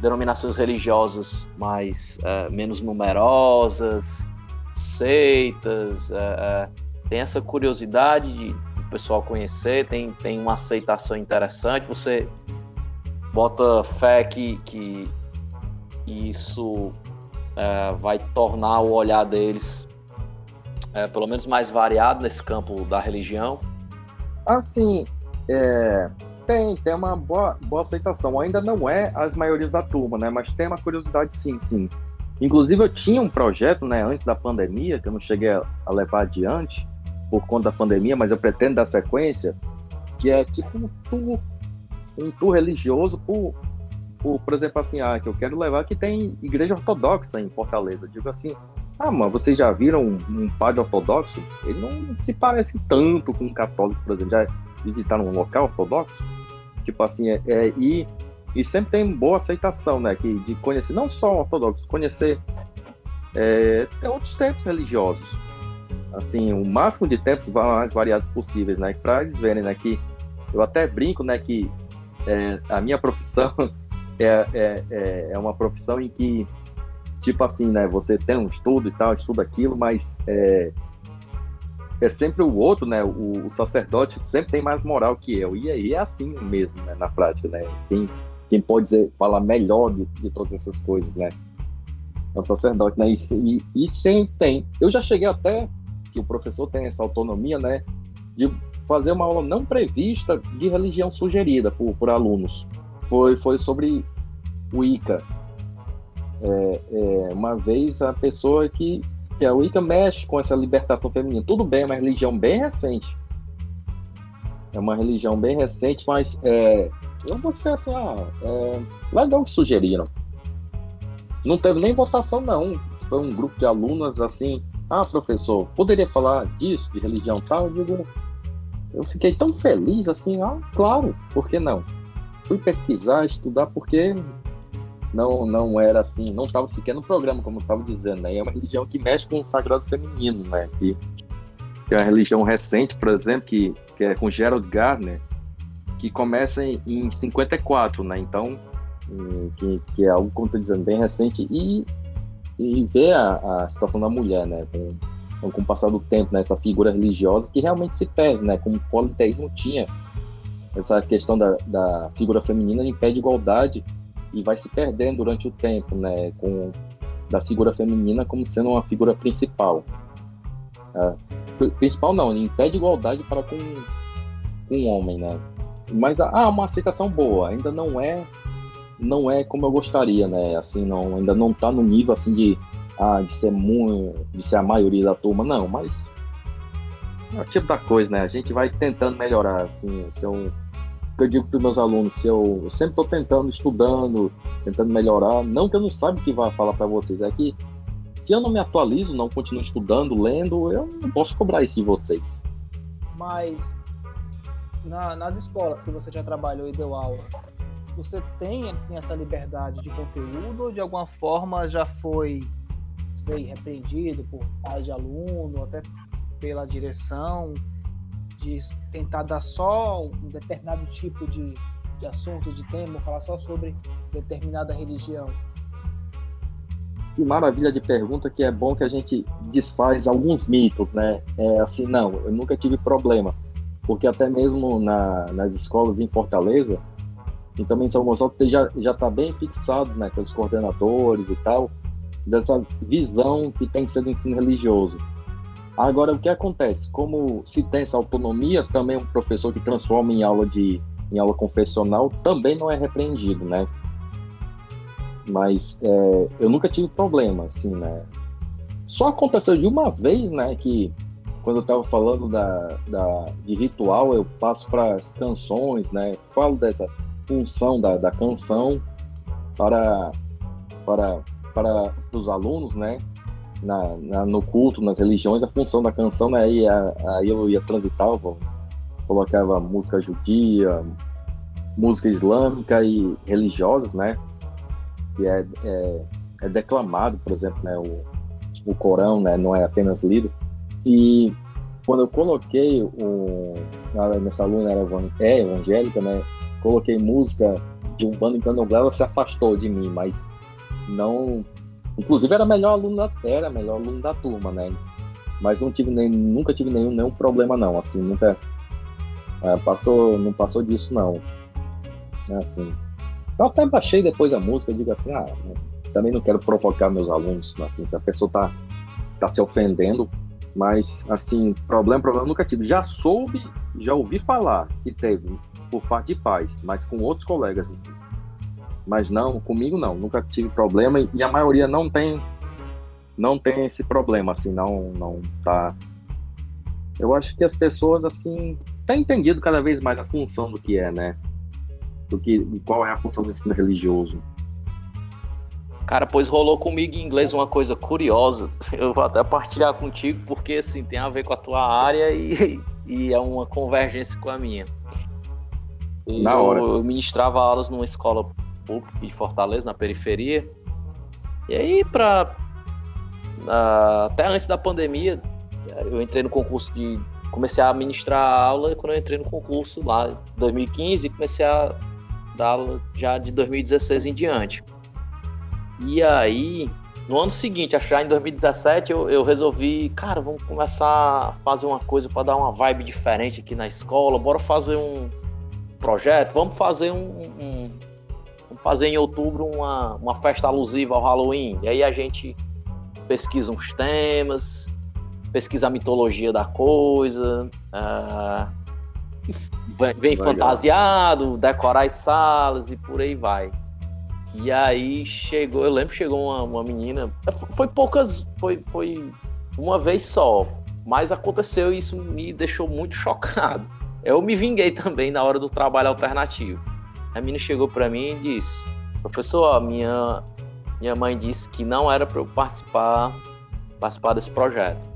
denominações religiosas mais uh, menos numerosas, seitas, uh, tem essa curiosidade de pessoal conhecer, tem, tem uma aceitação interessante, você bota fé que, que isso vai tornar o olhar deles pelo menos mais variado nesse campo da religião?
Assim, é, tem, tem uma boa, boa aceitação. Ainda não é as maiorias da turma, né? Mas tem uma curiosidade sim, sim. Inclusive eu tinha um projeto, né, antes da pandemia, que eu não cheguei a, levar adiante por conta da pandemia, mas eu pretendo dar sequência, que é tipo um tour, um tour religioso por, por, por exemplo, assim, ah, que eu quero levar que tem igreja ortodoxa em Fortaleza. Eu digo assim, ah, mano, vocês já viram um, um padre ortodoxo? Ele não se parece tanto com um católico, por exemplo. Já visitaram um local ortodoxo? Tipo assim, é, é e e sempre tem boa aceitação, né? Que, de conhecer não só ortodoxos, conhecer é, outros tempos religiosos. Assim, o máximo de tempos mais variados possíveis, né? Para eles verem, né? Que eu até brinco, né? Que é, a minha profissão *laughs* é, é, é, é uma profissão em que, tipo assim, né? Você tem um estudo e tal, estuda aquilo, mas é, é sempre o outro, né? O, o, sacerdote sempre tem mais moral que eu. E aí é assim mesmo, né? Na prática, né? Tem, quem pode dizer, falar melhor de, de todas essas coisas, né? É o sacerdote, né? E, e, e tem. Eu já cheguei até que o professor tem essa autonomia, né? De fazer uma aula não prevista de religião sugerida por, por alunos. Foi, foi sobre o Ica. É, é, uma vez a pessoa que, que a Wicca mexe com essa libertação feminina. Tudo bem, é uma religião bem recente. É uma religião bem recente, mas é, eu vou ser assim, ah, é, legal que sugeriram. Não teve nem votação, não. Foi um grupo de alunas assim, ah, professor, poderia falar disso, de religião tal? Eu digo, eu fiquei tão feliz assim, ah, claro, por que não? Fui pesquisar, estudar, porque não não era assim, não estava sequer no programa, como eu estava dizendo, né? É uma religião que mexe com o sagrado feminino, né? Que, é uma religião recente, por exemplo, que, que é com Gerald Gardner, que começa em, em 54, né? Então, que, que, é algo, como estou dizendo, bem recente e, e ver a, a situação da mulher, né? Com, com o passar do tempo, né? Essa figura religiosa que realmente se perde, né? Como o politeísmo tinha essa questão da, da figura feminina em pé de igualdade e vai se perdendo durante o tempo, né? Com da figura feminina como sendo uma figura principal. É, principal não, em pé de igualdade para com, um homem, né? mas ah, uma aceitação boa, ainda não é não é como eu gostaria, né? Assim, não, ainda não tá no nível assim de ah, de ser muito, de ser a maioria da turma, não, mas é o tipo da coisa, né? A gente vai tentando melhorar, assim, se eu, eu digo para meus alunos, se eu, sempre estou tentando, estudando, tentando melhorar, não que eu não saiba o que vai falar para vocês, é que se eu não me atualizo, não continuo estudando, lendo, eu não posso cobrar isso de vocês.
Mas na, nas escolas que você já trabalhou e deu aula, você tem assim, essa liberdade de conteúdo ou de alguma forma já foi, sei, repreendido por pais de aluno, até pela direção, de tentar dar só um determinado tipo de, de assunto, de tema, falar só sobre determinada religião?
Que maravilha de pergunta que é bom que a gente desfaz alguns mitos, né? É assim, não, eu nunca tive problema porque até mesmo na, nas escolas em Fortaleza, e também em São Gonçalo, já está bem fixado, né, pelos coordenadores e tal, dessa visão que tem que ser do ensino religioso. Agora, o que acontece? Como se tem essa autonomia, também um professor que transforma em aula de em aula confessional também não é repreendido, né? Mas é, eu nunca tive problema, assim, né? Só aconteceu de uma vez, né, que quando eu estava falando da, da, de ritual, eu passo para as canções, né? Falo dessa função da, da canção para, para, para os alunos, né? Na, na, no culto, nas religiões, a função da canção, né? Aí, eu ia transitar, eu colocava música judia, música islâmica e religiosas, né? Que é, é, é declamado, por exemplo, né? O, o Corão, né? Não é apenas lido. E quando eu coloquei o. Nessa aluna era é, evangélica, né? Coloquei música de um bando em candomblé, ela se afastou de mim, mas não. Inclusive era melhor aluno da era melhor aluno da turma, né? Mas não tive nem, nunca tive nenhum, nenhum problema não, assim, nunca é, passou, não passou disso não. Assim. Eu até baixei depois a música, digo assim, ah, também não quero provocar meus alunos, assim, se a pessoa tá, tá se ofendendo, Mas, assim, problema, problema nunca tive. Já soube, já ouvi falar que teve por parte de pais, mas com outros colegas. Mas não, comigo não, nunca tive problema e a maioria não tem não tem esse problema, assim, não, não tá. Eu acho que as pessoas, assim, têm entendido cada vez mais a função do que é, né? Do que, qual é a função do ensino religioso.
Cara, pois rolou comigo em inglês uma coisa curiosa. Eu vou até partilhar contigo, porque assim, tem a ver com a tua área e, e é uma convergência com a minha.
Na
eu,
hora.
eu ministrava aulas numa escola pública de Fortaleza, na periferia. E aí, pra, ah, até antes da pandemia, eu entrei no concurso de. Comecei a ministrar aula quando eu entrei no concurso lá em 2015 e comecei a dar aula já de 2016 em diante. E aí, no ano seguinte, já em 2017, eu, eu resolvi, cara, vamos começar a fazer uma coisa para dar uma vibe diferente aqui na escola. Bora fazer um projeto, vamos fazer um, um fazer em outubro uma, uma festa alusiva ao Halloween. E aí a gente pesquisa uns temas, pesquisa a mitologia da coisa, ah, vem,
Legal.
fantasiado, decorar as salas e por aí vai. E aí chegou, eu lembro que chegou uma, uma menina, foi poucas, foi, foi uma vez só, mas aconteceu e isso me deixou muito *laughs* chocado. Eu me vinguei também na hora do trabalho alternativo. A menina chegou para mim e disse: Professor, minha, minha mãe disse que não era para eu participar, participar desse projeto.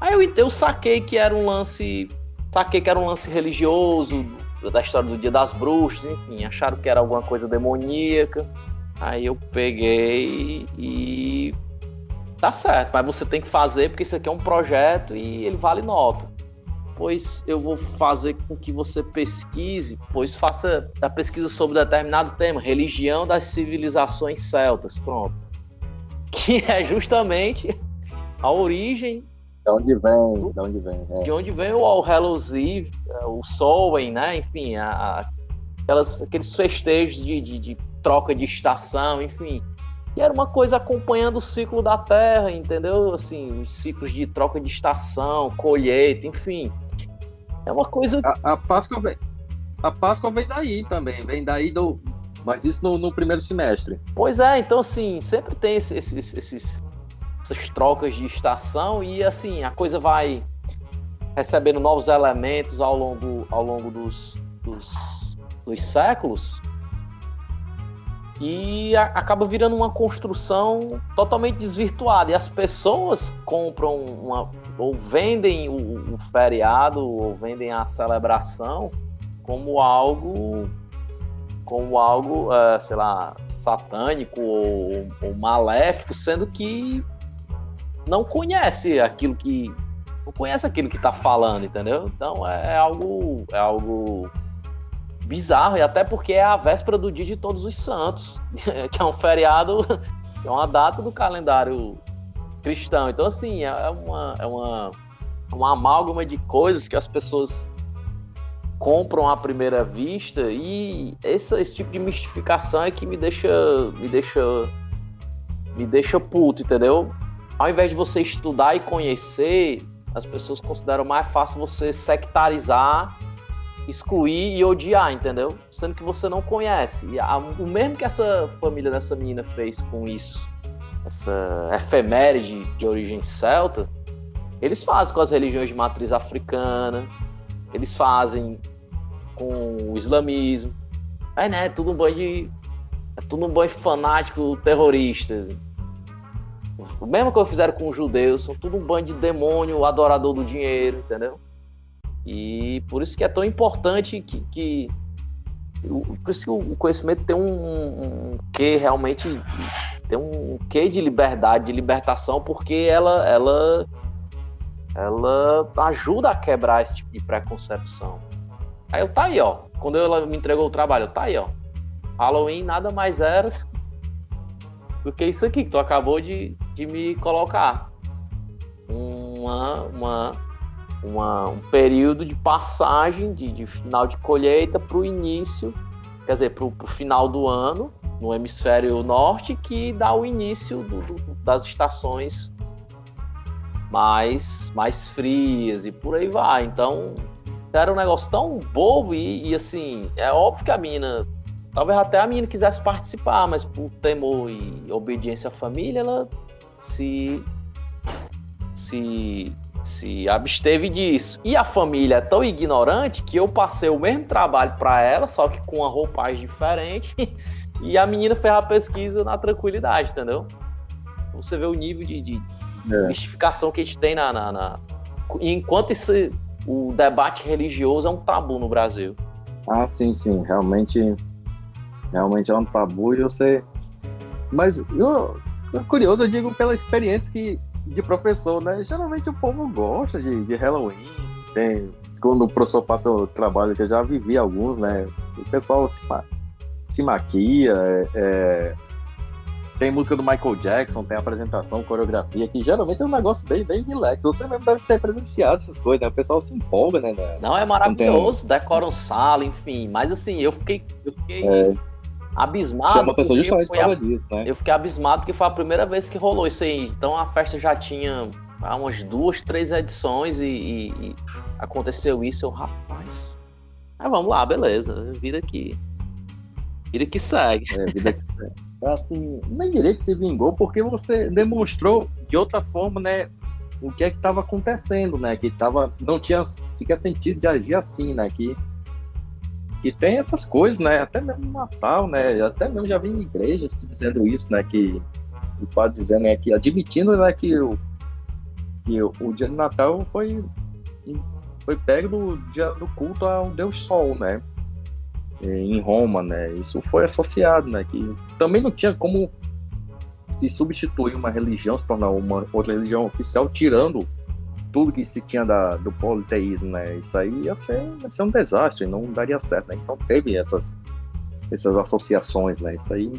Aí eu, eu saquei que era um lance. Saquei que era um lance religioso, da história do Dia das Bruxas, enfim, acharam que era alguma coisa demoníaca. Aí eu peguei e. Tá certo, mas você tem que fazer porque isso aqui é um projeto e ele vale nota. Pois eu vou fazer com que você pesquise, pois faça a pesquisa sobre determinado tema, religião das civilizações celtas, pronto. *laughs* Que é justamente a origem
De onde vem? De onde vem? É.
de onde vem o All Hallows Eve, o Samhain, né? Enfim, a- a- aquelas, aqueles festejos de, de- de troca de estação, enfim. E era uma coisa acompanhando o ciclo da Terra, entendeu? Assim, os ciclos de troca de estação, colheita, enfim. É uma coisa.
A, a Páscoa vem. A Páscoa vem daí também, vem daí do. Mas isso no, no primeiro semestre.
Pois é, então assim, sempre tem esse- esses, esses- essas trocas de estação e assim, a coisa vai recebendo novos elementos ao longo, ao longo dos, dos, dos séculos e a- acaba virando uma construção totalmente desvirtuada. E as pessoas compram uma, ou vendem o, o feriado, ou vendem a celebração como algo como algo, eh, sei lá, satânico ou, ou maléfico, sendo que não conhece aquilo que não conhece aquilo que tá falando, entendeu? Então é algo é algo bizarro e até porque é a véspera do Dia de Todos os Santos, *laughs* que é um feriado, *laughs* é uma data do calendário cristão. Então assim, é uma é uma uma amálgama de coisas que as pessoas compram à primeira vista e esse, esse tipo de mistificação é que me deixa me deixa me deixa puto, entendeu? Ao invés de você estudar e conhecer, as pessoas consideram mais fácil você sectarizar, excluir e odiar, entendeu? Sendo que você não conhece. E a- o mesmo que essa família dessa menina fez com isso, essa efeméride de origem celta, eles fazem com as religiões de matriz africana, eles fazem com o islamismo. É, né? É tudo um bando de. É tudo um bando de fanático terrorista. O mesmo que fizeram com os judeus, são tudo um bando de demônio adorador do dinheiro, entendeu? E por isso que é tão importante que. que por isso que o conhecimento tem um, um quê realmente. Tem um quê de liberdade, de libertação, porque ela, ela ela ajuda a quebrar esse tipo de preconcepção. Aí eu, tá aí, ó. Quando ela me entregou o trabalho, eu, tá aí, ó. Halloween nada mais era *laughs* do que isso aqui que tu acabou de, de me colocar. Uma, uma, uma- um período de passagem de, de final de colheita para o início, quer dizer, para o final do ano, no hemisfério norte, que dá o início do- do- das estações mais, mais frias e por aí vai. Então, era um negócio tão bobo e, e, assim, é óbvio que a menina, talvez até a menina quisesse participar, mas por temor e obediência à família, ela se se se absteve disso. E a família é tão ignorante que eu passei o mesmo trabalho para ela, só que com uma roupagem diferente, *laughs* e a menina fez a pesquisa na tranquilidade, entendeu? Você vê o nível de, de é. mistificação que a gente tem na, na, na... enquanto esse, o debate religioso é um tabu no Brasil.
Ah, sim, sim, realmente, realmente é um tabu e você, mas eu, curioso, eu digo pela experiência que de professor, né? Geralmente o povo gosta de, de Halloween. Tem, quando o professor passa o trabalho, que eu já vivi alguns, né? O pessoal se, se maquia, é, é, tem música do Michael Jackson, tem apresentação, coreografia, que geralmente é um negócio bem, bem relax. Você mesmo deve ter presenciado essas coisas, né? O pessoal se empolga, né?
Não, é maravilhoso, tem... decora um sala, enfim. Mas assim, eu fiquei. Eu fiquei... É abismado.
Chama atenção justamente por causa disso, né?
Eu fiquei abismado porque foi a primeira vez que rolou isso aí. Então a festa já tinha umas duas, três edições e, e, e aconteceu isso. Eu, rapaz. Aí vamos lá, beleza. Vida que. Vida que segue.
É, vida que segue. *laughs* Assim, nem direito se vingou porque você demonstrou de outra forma, né? O que é que estava acontecendo, né? Que tava, não tinha sequer sentido de agir assim, né? Que que tem essas coisas, né? Até mesmo no Natal, né? Até mesmo já vi em igrejas dizendo isso, né? Que o padre dizendo é que admitindo né, que, o, que o, dia de Natal foi, foi pego do dia do culto ao Deus Sol, né? Em Roma, né? Isso foi associado, né? Que também não tinha como se substituir uma religião, se tornar uma outra religião oficial, tirando tudo que se tinha da, do politeísmo, né? Isso aí ia ser, ia ser um desastre, não daria certo, né? Então teve essas, essas associações, né? Isso aí,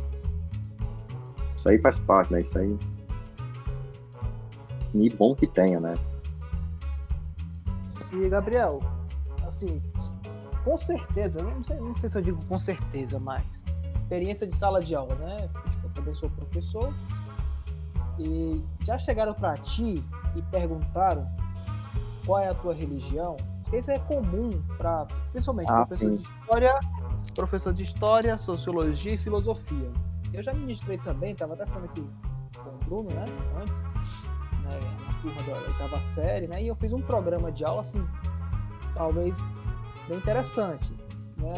isso aí faz parte, né? Isso aí. E bom que tenha, né?
E Gabriel, assim, com certeza, não sei, não sei se eu digo com certeza, mas experiência de sala de aula, né? Tipo, eu também sou professor. E já chegaram para ti e perguntaram qual é a tua religião, isso é comum para, principalmente, ah, professor sim. de história, professor de história, sociologia e filosofia. Eu já ministrei também, estava até falando aqui com o Bruno, né, antes, né, na turma da oitava série, né, e eu fiz um programa de aula, assim, talvez bem interessante, né,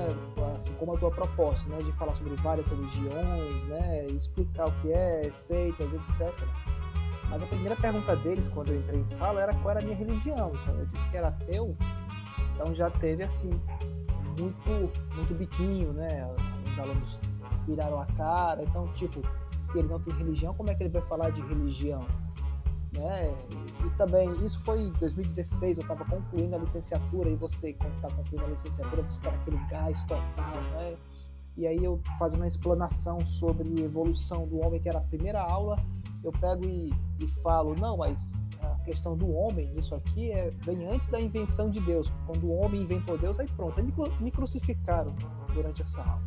assim como a tua proposta, né, de falar sobre várias religiões, né, explicar o que é, seitas, etc. Mas a primeira pergunta deles, quando eu entrei em sala, era qual era a minha religião. Então eu disse que era ateu, então já teve assim, muito, muito biquinho, né? Os alunos viraram a cara. Então, tipo, se ele não tem religião, como é que ele vai falar de religião? Né? E, e também, isso foi em 2016, eu estava concluindo a licenciatura, e você, quando está concluindo a licenciatura, você está naquele gás total, né? E aí eu fazendo uma explanação sobre evolução do homem, que era a primeira aula, eu pego e, e falo, não, mas a questão do homem, isso aqui é, vem antes da invenção de Deus. Quando o homem inventou Deus, aí pronto, me, me crucificaram durante essa aula.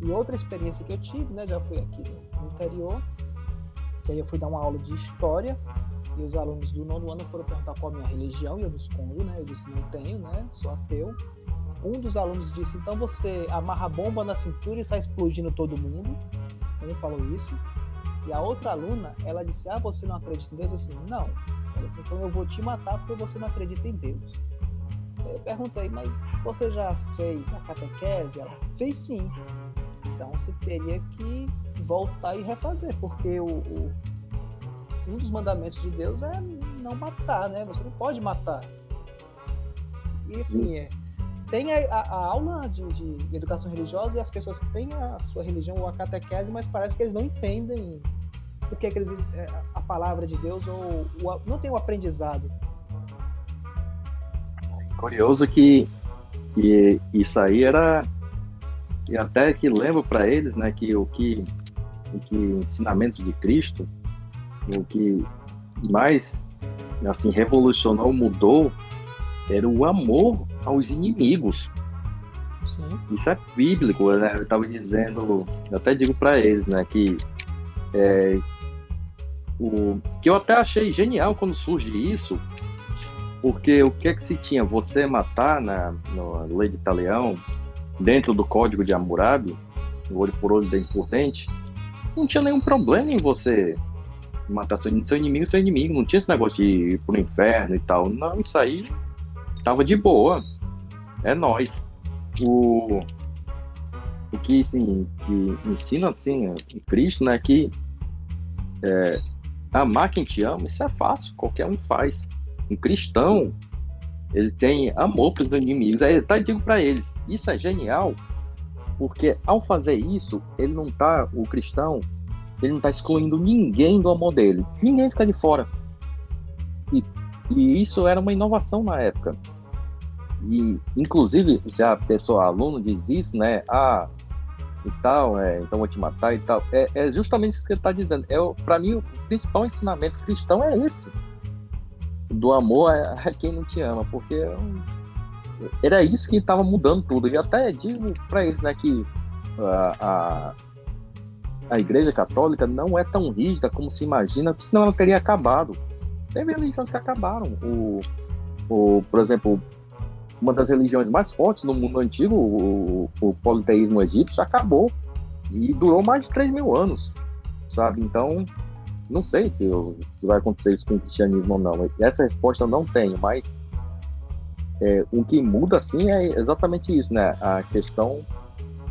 E outra experiência que eu tive, né, já fui aqui no interior, que aí eu fui dar uma aula de história, e os alunos do nono ano foram perguntar qual a minha religião, e eu não escondo, né, eu disse, não tenho, né, sou ateu. Um dos alunos disse, então você amarra a bomba na cintura e sai explodindo todo mundo. Ele falou isso. E a outra aluna, ela disse: Ah, você não acredita em Deus? Eu disse: Não. Ela disse: Então eu vou te matar porque você não acredita em Deus. Eu perguntei: Mas você já fez a catequese? Ela fez sim. Então você teria que voltar e refazer, porque o, o, um dos mandamentos de Deus é não matar, né? Você não pode matar. E assim, é, tem a, a, a aula de, de, educação religiosa e as pessoas têm a sua religião ou a catequese, mas parece que eles não entendem o que é que eles, é, a palavra de Deus ou não tem o aprendizado.
Curioso que, que isso aí era e até que lembro para eles, né, que o que o que ensinamento de Cristo, o que mais assim revolucionou, mudou era o amor aos inimigos. Sim. Isso é bíblico, né? Eu estava dizendo, eu até digo para eles, né, que é, o que eu até achei genial quando surge isso, porque o que é que se tinha? Você matar na, na lei de Italião, dentro do código de Hammurabi, olho por olho, dente por dente, não tinha nenhum problema em você matar seu, seu inimigo, seu inimigo. Não tinha esse negócio de ir pro inferno e tal. Não, isso aí tava de boa. É nós. O, o que, assim, que ensina assim, Cristo, né, que é, amar quem te ama, isso é fácil, qualquer um faz. Um cristão, ele tem amor para os inimigos. Aí tá digo para eles, isso é genial, porque ao fazer isso, ele não tá, o cristão, ele não tá excluindo ninguém do amor dele. Ninguém fica de fora. E, e isso era uma inovação na época. E, inclusive, se a pessoa, aluno, diz isso, né? Ah, e tal, é, então vou te matar e tal. É, é justamente isso que ele está dizendo. É, Para mim, o principal ensinamento cristão é esse: do amor a, a quem não te ama, porque era isso que estava mudando tudo. E até digo para eles né, que a, a, a Igreja Católica não é tão rígida como se imagina, senão ela teria acabado. Teve religiões que acabaram. O, o, por exemplo, uma das religiões mais fortes no mundo antigo, o, o politeísmo egípcio, acabou. E durou mais de 3 mil anos, sabe? Então, não sei se, se vai acontecer isso com o cristianismo ou não. Essa resposta eu não tenho, mas é, o que muda, assim, é exatamente isso, né? A questão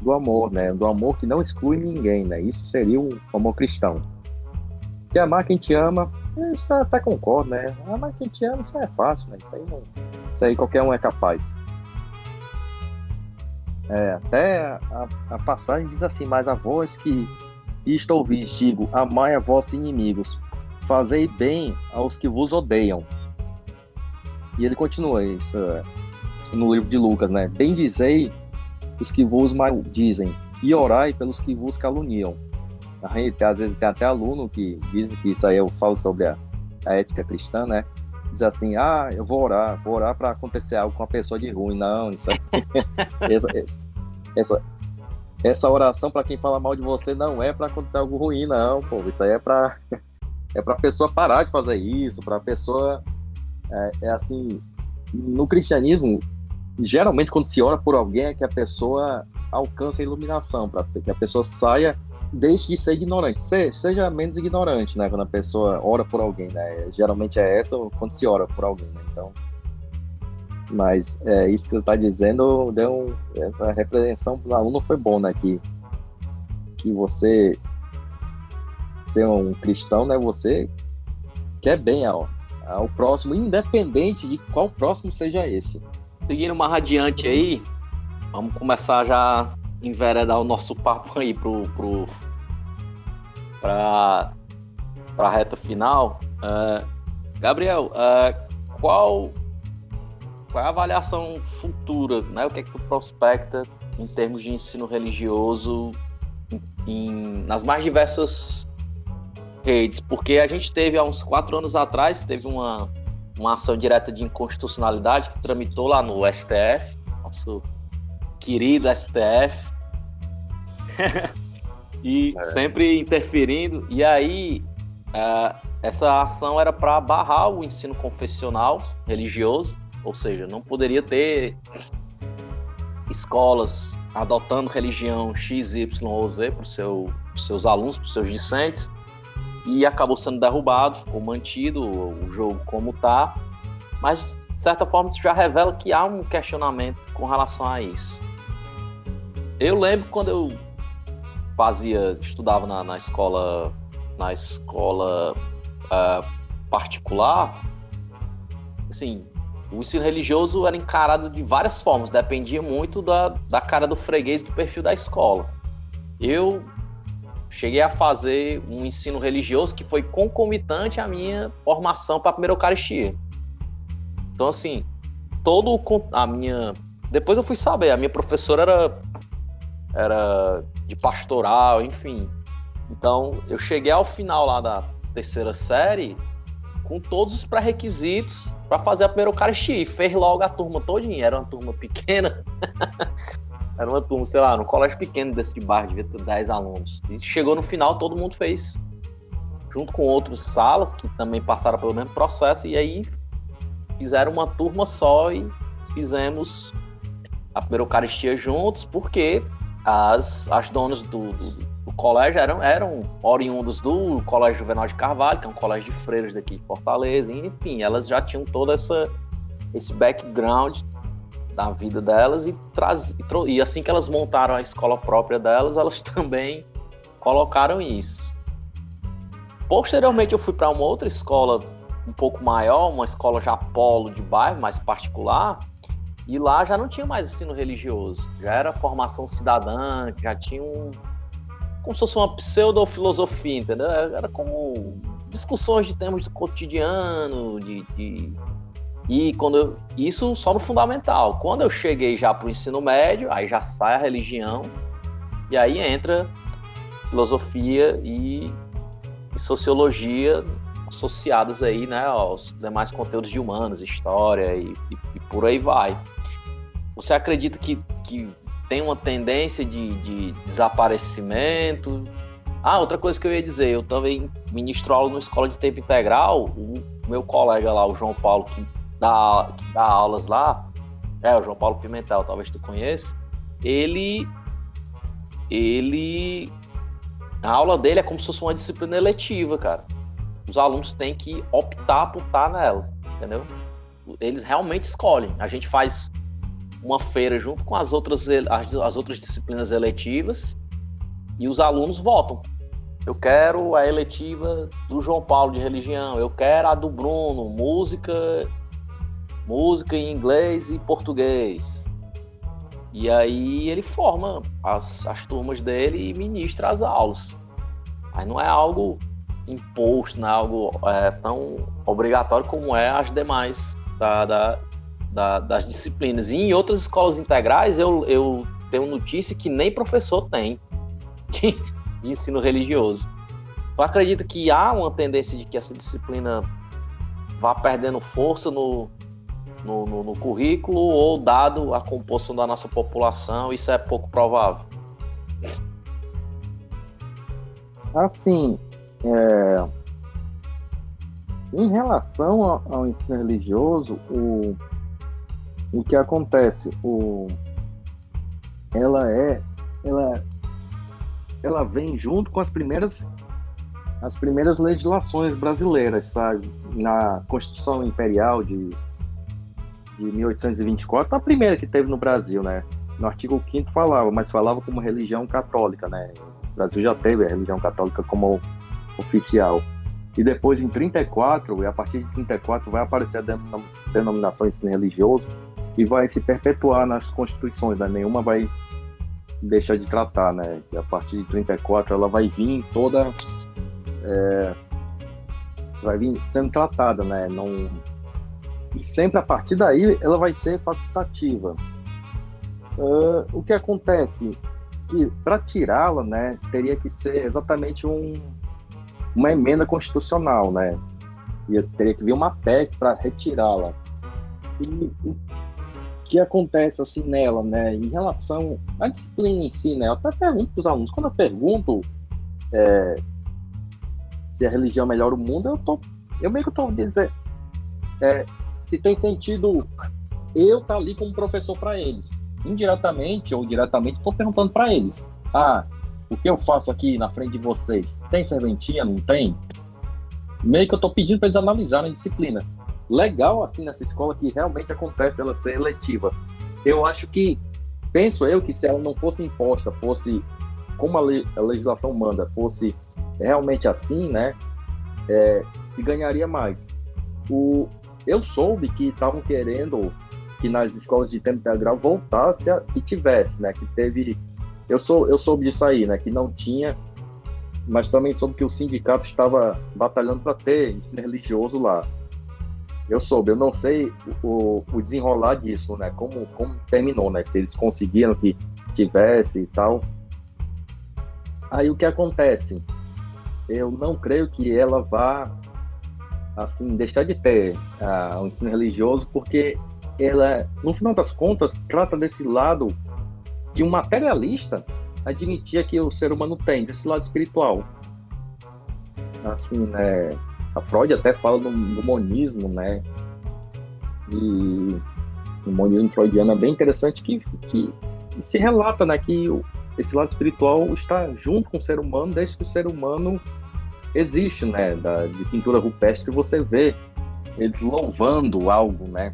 do amor, né? Do amor que não exclui ninguém, né? Isso seria o amor cristão. Que amar quem te ama, isso eu até concordo, né? Amar quem te ama, isso é fácil, né? Isso aí não isso aí qualquer um é capaz. É, até a, a, passagem diz assim, mas a voz que isto ouvis, digo, amai a vossos inimigos, fazei bem aos que vos odeiam. E ele continua isso é, no livro de Lucas, né? Bendizei os que vos maldizem e orai pelos que vos caluniam. Aí, às vezes tem até aluno que diz que isso aí eu falo sobre a, a ética cristã, né? dizer assim, ah, eu vou orar, vou orar para acontecer algo com a pessoa de ruim. Não, isso aí, *laughs* essa, essa, essa oração para quem fala mal de você não é para acontecer algo ruim, não, pô. Isso aí é para *laughs* é para pessoa parar de fazer isso, para a pessoa é, é, assim, no cristianismo, geralmente quando se ora por alguém é que a pessoa alcança a iluminação, para que a pessoa saia deixe de ser ignorante. seja menos ignorante, né? Quando a pessoa ora por alguém, né? Geralmente é essa quando se ora por alguém, né? Então. Mas é, isso que você está dizendo deu essa repreensão para o aluno foi bom, né? Que, que você ser um cristão, né? Você quer bem ao, ao próximo, independente de qual próximo seja esse.
Seguindo uma radiante aí, vamos começar já enveredar o nosso papo aí pro, pro, pra, pra reta final. Uh, Gabriel, uh, qual, qual é a avaliação futura, né? O que é que tu prospecta em termos de ensino religioso em, em, nas mais diversas redes? Porque a gente teve há uns quatro anos atrás, teve uma, uma ação direta de inconstitucionalidade que tramitou lá no STF, nosso querido STF, *laughs* e é. sempre interferindo. E aí, uh, essa ação era para barrar o ensino confessional religioso, ou seja, não poderia ter escolas adotando religião X, Y ou Z para seu, os seus alunos, para os seus discentes, e acabou sendo derrubado, ficou mantido o jogo como está, mas de certa forma isso já revela que há um questionamento com relação a isso. Eu lembro quando eu fazia, estudava na, na escola, na escola uh, particular, assim, o ensino religioso era encarado de várias formas, dependia muito da, da cara do freguês do perfil da escola. Eu cheguei a fazer um ensino religioso que foi concomitante à minha formação para a primeira Eucaristia. Então, assim, todo a minha. Depois eu fui saber, a minha professora era, era de pastoral, enfim. Então, eu cheguei ao final lá da terceira série com todos os pré-requisitos para fazer a primeira Eucaristia. E fez logo a turma todinha. Era uma turma pequena. *laughs* Era uma turma, sei lá, no colégio pequeno desse de bairro, devia ter 10 alunos. E chegou no final, todo mundo fez junto com outras salas que também passaram pelo mesmo processo, e aí fizeram uma turma só e fizemos a primeira Eucaristia juntos, porque as, as donas do, do, do, colégio eram, eram oriundos do Colégio Juvenal de Carvalho, que é um colégio de freiras daqui de Fortaleza, enfim, elas já tinham todo essa, esse background da vida delas e, traz, e, e assim que elas montaram a escola própria delas, elas *laughs* também colocaram isso. Posteriormente eu fui para uma outra escola um pouco maior, uma escola já polo de bairro, mais particular, e lá já não tinha mais ensino religioso, já era formação cidadã, já tinha um. como se fosse uma pseudo-filosofia, entendeu? Era como discussões de temas do cotidiano, de. de... E quando eu... isso só no fundamental. Quando eu cheguei já para o ensino médio, aí já sai a religião, e aí entra filosofia e, e sociologia associadas aí, né, aos demais conteúdos de humanos, história e, e, e por aí vai. Você acredita que, que tem uma tendência de, de, desaparecimento? Ah, outra coisa que eu ia dizer, eu também ministro aula numa escola de tempo integral, o meu colega lá, o João Paulo, que dá, que dá aulas lá, é, o João Paulo Pimentel, talvez tu conheça, ele ele a aula dele é como se fosse uma disciplina eletiva, cara os alunos têm que optar por estar nela, entendeu? Eles realmente escolhem. A gente faz uma feira junto com as outras, as, as outras disciplinas eletivas e os alunos votam. Eu quero a eletiva do João Paulo de religião, eu quero a do Bruno, música, música em inglês e português. E aí ele forma as, as turmas dele e ministra as aulas. Aí não é algo imposto, né, algo é, tão obrigatório como é as demais da, da, da, das disciplinas. E em outras escolas integrais, eu, eu tenho notícia que nem professor tem *laughs* de, de ensino religioso. Tu acredita que há uma tendência de que essa disciplina vá perdendo força no, no, no, no currículo ou dado a composição da nossa população, isso é pouco provável?
Assim, é, em relação ao, ao, ensino religioso, o, o que acontece, o, ela é, ela, ela vem junto com as primeiras, as primeiras legislações brasileiras, sabe? Na Constituição Imperial de, de 1824, a primeira que teve no Brasil, né? No artigo 5 falava, mas falava como religião católica, né? O Brasil já teve a religião católica como oficial. E depois, em 34, e a partir de 34, vai aparecer a denominação ensino religioso e vai se perpetuar nas constituições, né? nenhuma vai deixar de tratar, né? E a partir de 34 ela vai vir toda é, vai vir sendo tratada, né? Não e sempre a partir daí ela vai ser facultativa. Uh, o que acontece que para tirá-la, né, teria que ser exatamente um uma emenda constitucional, né? E teria que vir uma PEC para retirá-la. E o que acontece assim nela, né? Em relação à disciplina em si, né? Eu até pergunto para os alunos, quando eu pergunto é, se a religião melhora o mundo, eu tô, eu meio que estou dizendo é, se tem sentido eu estar tá ali como professor para eles. Indiretamente ou diretamente, estou perguntando para eles. Ah, o que eu faço aqui na frente de vocês, tem serventia, não tem? Meio que eu estou pedindo para eles analisarem a disciplina. Legal, assim, nessa escola que realmente acontece ela ser eletiva. Eu acho que, penso eu, que se ela não fosse imposta, fosse como a, le a legislação manda, fosse realmente assim, né, é, se ganharia mais. O, eu soube que estavam querendo que nas escolas de tempo integral voltasse a que tivesse, né, que teve eu, sou, eu soube disso aí, né? Que não tinha, mas também soube que o sindicato estava batalhando para ter ensino religioso lá. Eu soube, eu não sei o, o desenrolar disso, né? Como, como terminou, né? Se eles conseguiram que tivesse e tal. Aí o que acontece? Eu não creio que ela vá assim deixar de ter uh, o ensino religioso, porque ela, no final das contas, trata desse lado que um materialista admitia que o ser humano tem, desse lado espiritual. assim, né, a Freud até fala do, do monismo, né, e o monismo freudiano é bem interessante que, que se relata, né, que esse lado espiritual está junto com o ser humano desde que o ser humano existe, né, da, de pintura rupestre você vê eles louvando algo, né,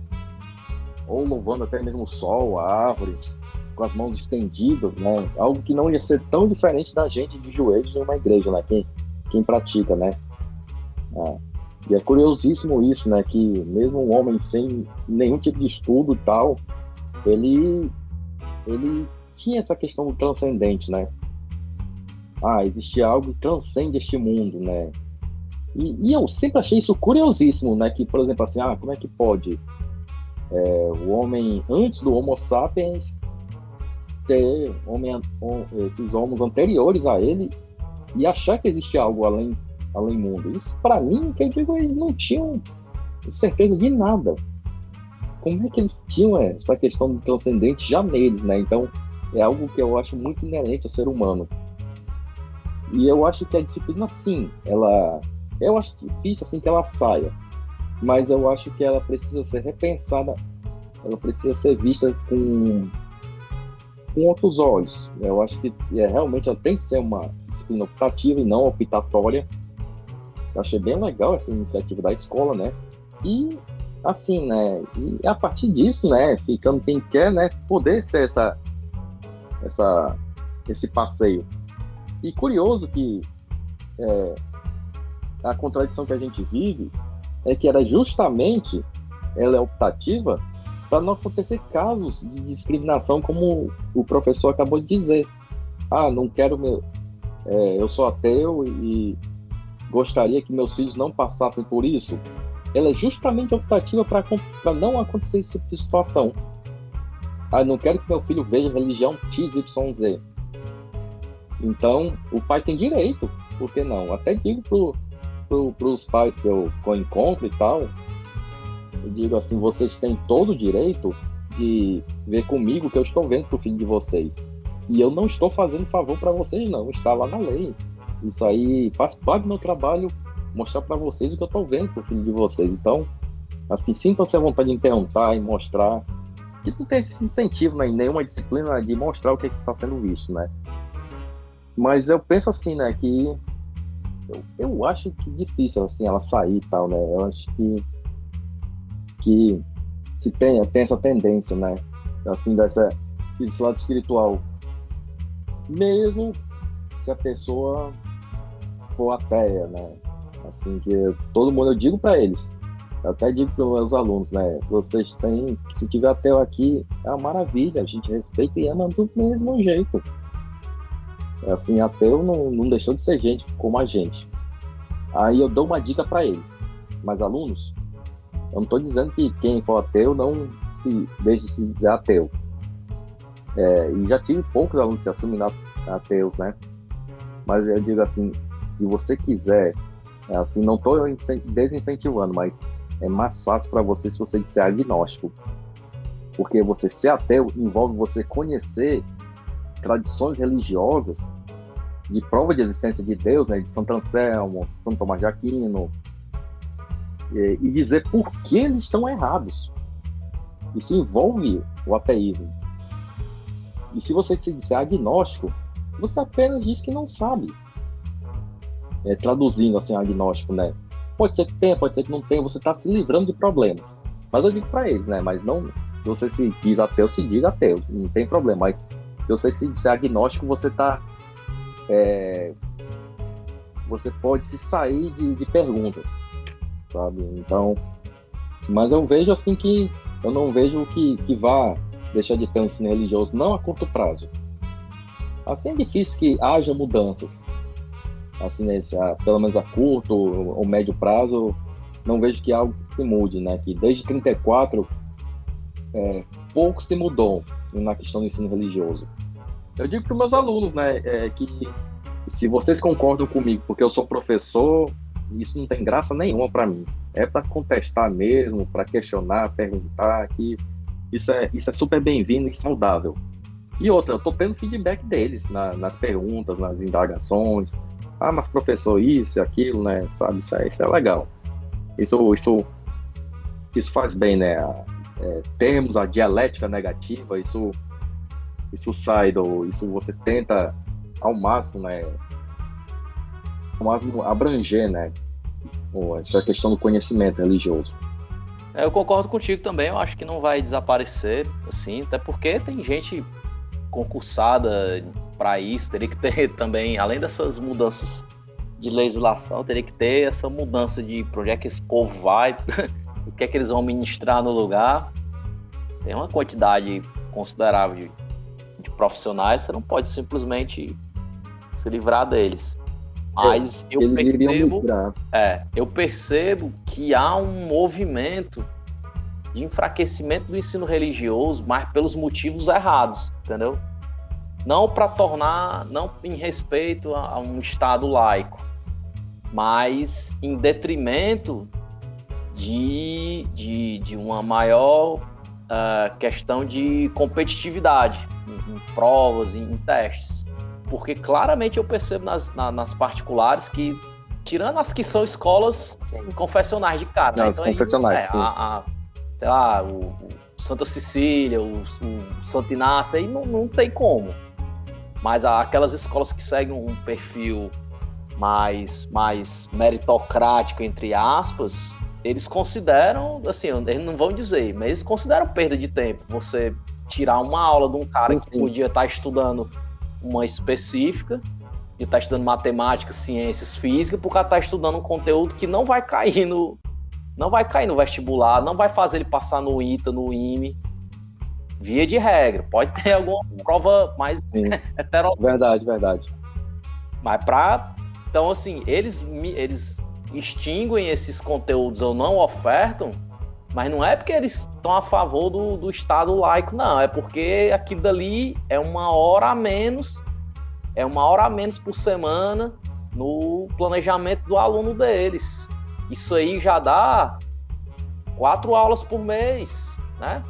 ou louvando até mesmo o sol, a árvore, com as mãos estendidas, né, algo que não ia ser tão diferente da gente de joelhos em uma igreja, né, quem, quem pratica, né. Ah, e é curiosíssimo isso, né, que mesmo um homem sem nenhum tipo de estudo e tal, ele ele tinha essa questão do transcendente, né? Ah, existe algo que transcende este mundo, né? E, e, eu sempre achei isso curiosíssimo, né? Que, por exemplo, assim, ah, como é que pode é, o homem antes do Homo sapiens ter homem, esses homens anteriores a ele e achar que existe algo além além mundo? Isso, para mim, que eu digo, eles não tinham certeza de nada. Como é que eles tinham essa questão do transcendente já neles, né? Então, é algo que eu acho muito inerente ao ser humano. E eu acho que a disciplina, sim, ela. Eu acho difícil assim que ela saia, mas eu acho que ela precisa ser repensada, ela precisa ser vista com, com outros olhos. Eu acho que é, realmente ela tem que ser uma disciplina optativa e não optatória. Eu achei bem legal essa iniciativa da escola, né? E assim, né? E a partir disso, né? Ficando quem quer, né? Poder ser essa essa, esse passeio. E curioso que é, a contradição que a gente vive é que era justamente ela é optativa para não acontecer casos de discriminação, como o professor acabou de dizer. Ah, não quero meu. É, eu sou ateu e gostaria que meus filhos não passassem por isso. Ela é justamente optativa para não acontecer esse tipo de situação. Ah, não quero que meu filho veja religião XYZ. Então, o pai tem direito, por que não? Até digo pro, pro, pais que eu, que eu encontro e tal, eu digo assim, vocês têm todo o direito de ver comigo o que eu estou vendo pro filho de vocês. E eu não estou fazendo favor para vocês, não. Está lá na lei. Isso aí faz parte do meu trabalho mostrar para vocês o que eu estou vendo pro filho de vocês. Então, assim, sintam-se à vontade de perguntar e mostrar que não tem esse incentivo né, em nenhuma disciplina de mostrar o que está sendo visto, né? Mas eu penso assim, né, que eu, eu acho que difícil assim ela sair e tal, né? Eu acho que que se tem, tem essa tendência, né? Assim, dessa, desse lado espiritual. Mesmo se a pessoa for ateia, né? Assim, que todo mundo, eu digo para eles, eu até digo para os meus alunos, né? Vocês têm, se tiver ateu aqui, é uma maravilha, a gente respeita e ama do mesmo jeito. É assim, ateu não, não deixou de ser gente como a gente. Aí eu dou uma dica para eles, mas alunos, eu não estou dizendo que quem for ateu não se deixe de se dizer ateu. É, e já tive poucos alunos se assumem ateus, né? Mas eu digo assim, se você quiser, assim, não estou desincentivando, mas é mais fácil para você se você disser agnóstico. Porque você ser ateu envolve você conhecer tradições religiosas de prova de existência de Deus, né, de Santo Anselmo, Santo Tomás de Aquino, e, e dizer por que eles estão errados. Isso envolve o ateísmo. E se você se disser agnóstico, você apenas diz que não sabe. É, traduzindo assim, agnóstico, né? Pode ser que tenha, pode ser que não tenha, você está se livrando de problemas. Mas eu digo para eles, né? Mas não, se você se diz ateu, se diga ateu, não tem problema. Mas se você se disser agnóstico, você está. É, você pode se sair de, de perguntas, sabe? Então, mas eu vejo assim que eu não vejo que, que vá deixar de ter um ensino religioso, não a curto prazo. Assim é difícil que haja mudanças, assim, nesse, a, pelo menos a curto ou médio prazo, não vejo que algo se mude, né? Que desde 34 é, pouco se mudou na questão do ensino religioso. Eu digo para meus alunos, né, é, que se vocês concordam comigo, porque eu sou professor, isso não tem graça nenhuma para mim. É para contestar mesmo, para questionar, perguntar, que isso é, isso é super bem-vindo e saudável. E outra, eu estou tendo feedback deles na, nas perguntas, nas indagações, ah, mas professor, isso e aquilo, né? Sabe, isso é, isso é legal. Isso, isso, isso faz bem, né? É, termos a dialética negativa, isso, isso sai do. Isso você tenta ao máximo, né? Ao máximo abranger, né? Essa questão do conhecimento religioso.
É, eu concordo contigo também, eu acho que não vai desaparecer, assim, até porque tem gente concursada para isso, teria que ter *laughs* também, além dessas mudanças de legislação, teria que ter essa mudança de para onde é que esse povo vai, *laughs* o que é que eles vão ministrar no lugar. Tem uma quantidade considerável de, de profissionais, você não pode simplesmente se livrar deles. Mas eu percebo, é, eu percebo que há um movimento de enfraquecimento do ensino religioso, mas pelos motivos errados, entendeu? Não para tornar, não em respeito a, a, um Estado laico, mas em detrimento de, de, de uma maior uh, questão de competitividade em, em provas, em, em testes. Porque claramente eu percebo nas, na, nas particulares que, tirando as que são escolas sim. confessionais de cara,
né? então, confessionais,
é, a, a, sei lá, o, o, Santa Cecília, o, o Santo Inácio, aí não, não tem como. Mas aquelas escolas que seguem um perfil mais, mais meritocrático, entre aspas, eles consideram, assim, eles não vão dizer, mas eles consideram perda de tempo. Você tirar uma aula de um cara sim, que sim. podia estar estudando uma específica, de estar tá estudando matemática, ciências, física, porque cara está estudando um conteúdo que não vai cair no não vai cair no vestibular, não vai fazer ele passar no ITA, no IME. Via de regra, pode ter *laughs* alguma prova mais *laughs*
heterogênea. Verdade, verdade.
Mas para então assim, eles eles extinguem esses conteúdos ou não ofertam mas não é porque eles estão a favor do, do Estado laico, não. É porque aquilo dali é uma hora a menos, é uma hora a menos por semana no planejamento do aluno deles. Isso aí já dá quatro aulas por mês, né?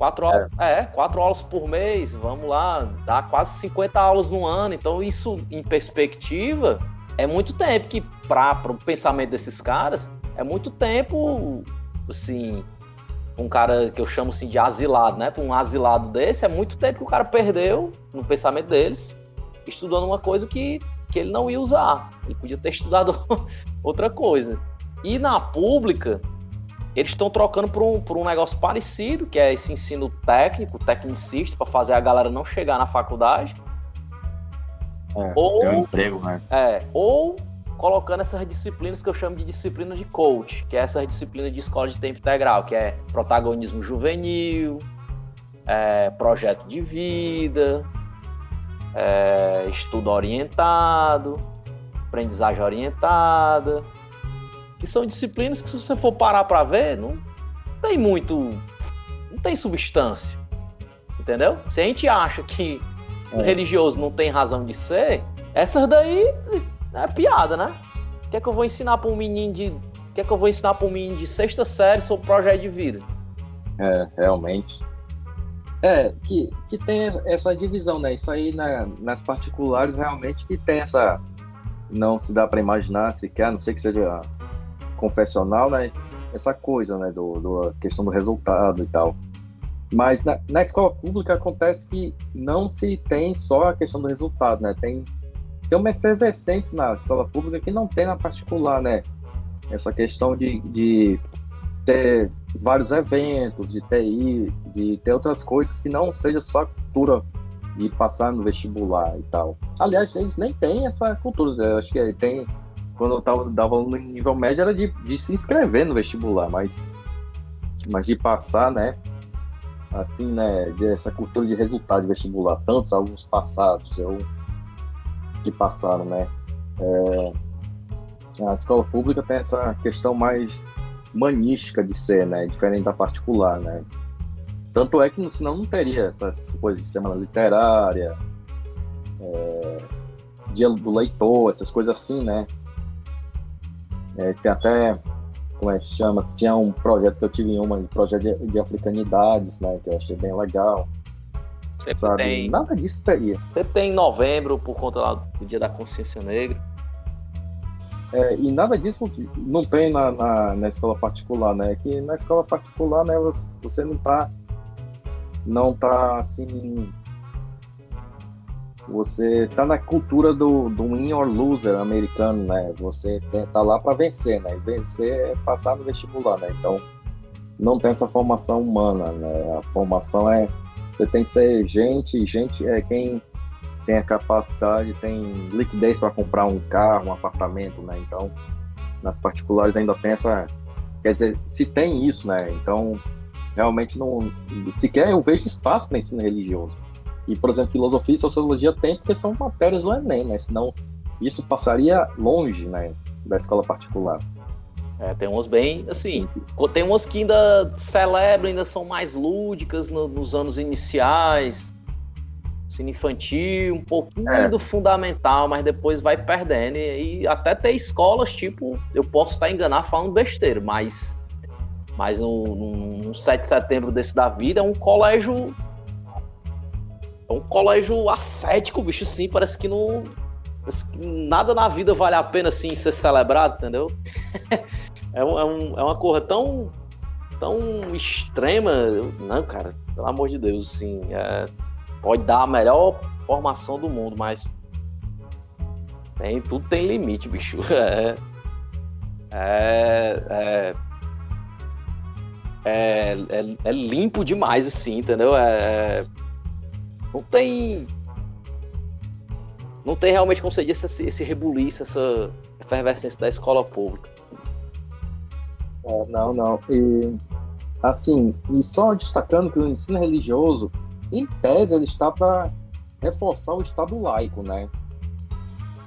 Quatro, é. é, quatro aulas por mês, vamos lá, dá quase 50 aulas no ano. Então, isso em perspectiva é muito tempo que, para o pensamento desses caras, é muito tempo assim, um cara que eu chamo assim de asilado, né? Um asilado desse, é muito tempo que o cara perdeu no pensamento deles, estudando uma coisa que, que ele não ia usar. Ele podia ter *laughs* estudado outra coisa. E na pública, eles estão trocando por um, por um negócio parecido, que é esse ensino técnico, tecnicista, para fazer a galera não chegar na faculdade.
É, ou, um emprego, né?
É, ou colocando essas disciplinas que eu chamo de disciplina de coach, que é essas disciplinas de escola de tempo integral, que é protagonismo juvenil, é, projeto de vida, é, estudo orientado, aprendizagem orientada, que são disciplinas que se você for parar para ver, não tem muito, não tem substância, entendeu? Se a gente acha que o é. religioso não tem razão de ser, essas daí é piada, né? O que é que eu vou ensinar para um menino de. O que é que eu vou ensinar para um menino de sexta série sobre projeto de vida?
É, realmente. É, que, que tem essa divisão, né? Isso aí na, nas particulares realmente que tem essa. Não se dá para imaginar sequer, a não sei que seja confessional, né? Essa coisa, né? Do, do questão do resultado e tal. Mas na, na escola pública acontece que não se tem só a questão do resultado, né? Tem tem uma efervescência na escola pública que não tem na particular, né? Essa questão de, de ter vários eventos, de ter, de ter outras coisas que não seja só a cultura de passar no vestibular e tal. Aliás, eles nem têm essa cultura. Né? Eu acho que tem. Quando eu tava, dava no nível médio era de, de se inscrever no vestibular, mas, mas de passar, né? Assim, né? De essa cultura de resultado de vestibular. Tantos alunos passados. Eu que passaram, né? É, a escola pública tem essa questão mais manística de ser, né? Diferente da particular, né? Tanto é que senão não teria essas coisas de semana literária, é, dia do leitor, essas coisas assim, né? É, tem até, como é que chama? Tinha um projeto que eu tive em uma, um projeto de, de africanidades, né? Que eu achei bem legal.
Sempre
sabe?
tem.
Nada disso teria.
Sempre tem em novembro, por conta lá do Dia da Consciência Negra.
É, e nada disso não tem na, na, na escola particular, né? Que na escola particular, né, você, você não tá não tá assim você tá na cultura do, do win or loser americano, né? Você tá lá para vencer, né? E vencer é passar no vestibular, né? Então não tem essa formação humana, né? A formação é você tem que ser gente, gente é quem tem a capacidade, tem liquidez para comprar um carro, um apartamento, né? Então, nas particulares ainda tem essa, quer dizer, se tem isso, né? Então, realmente não, sequer eu vejo espaço para ensino religioso. E, por exemplo, filosofia e sociologia tem porque são matérias do Enem, né? Senão isso passaria longe, né, da escola particular.
É, tem umas bem, assim, tem umas que ainda celebram, ainda são mais lúdicas no, nos anos iniciais, ensino infantil, um pouquinho
É.
do fundamental, mas depois vai perdendo. E, e até ter escolas, tipo, eu posso estar enganado falando besteira, mas, mas no, no, no 7 de setembro desse da vida é um colégio. É um colégio ascético, bicho, sim, parece que não. parece que nada na vida vale a pena assim ser celebrado, entendeu? *laughs* é, um, é, um- é uma coisa tão tão extrema. Não, cara, pelo amor de Deus, assim, é, pode dar a melhor formação do mundo, mas tem, tudo tem limite, bicho. *laughs* É, é, é, é, é- é limpo demais, assim, entendeu? É, é- não tem. Não tem realmente, como você disse, esse, esse rebuliço, essa efervescência da escola pública.
É, não, não. E, assim, e só destacando que o ensino religioso, em tese, ele está para reforçar o Estado laico, né?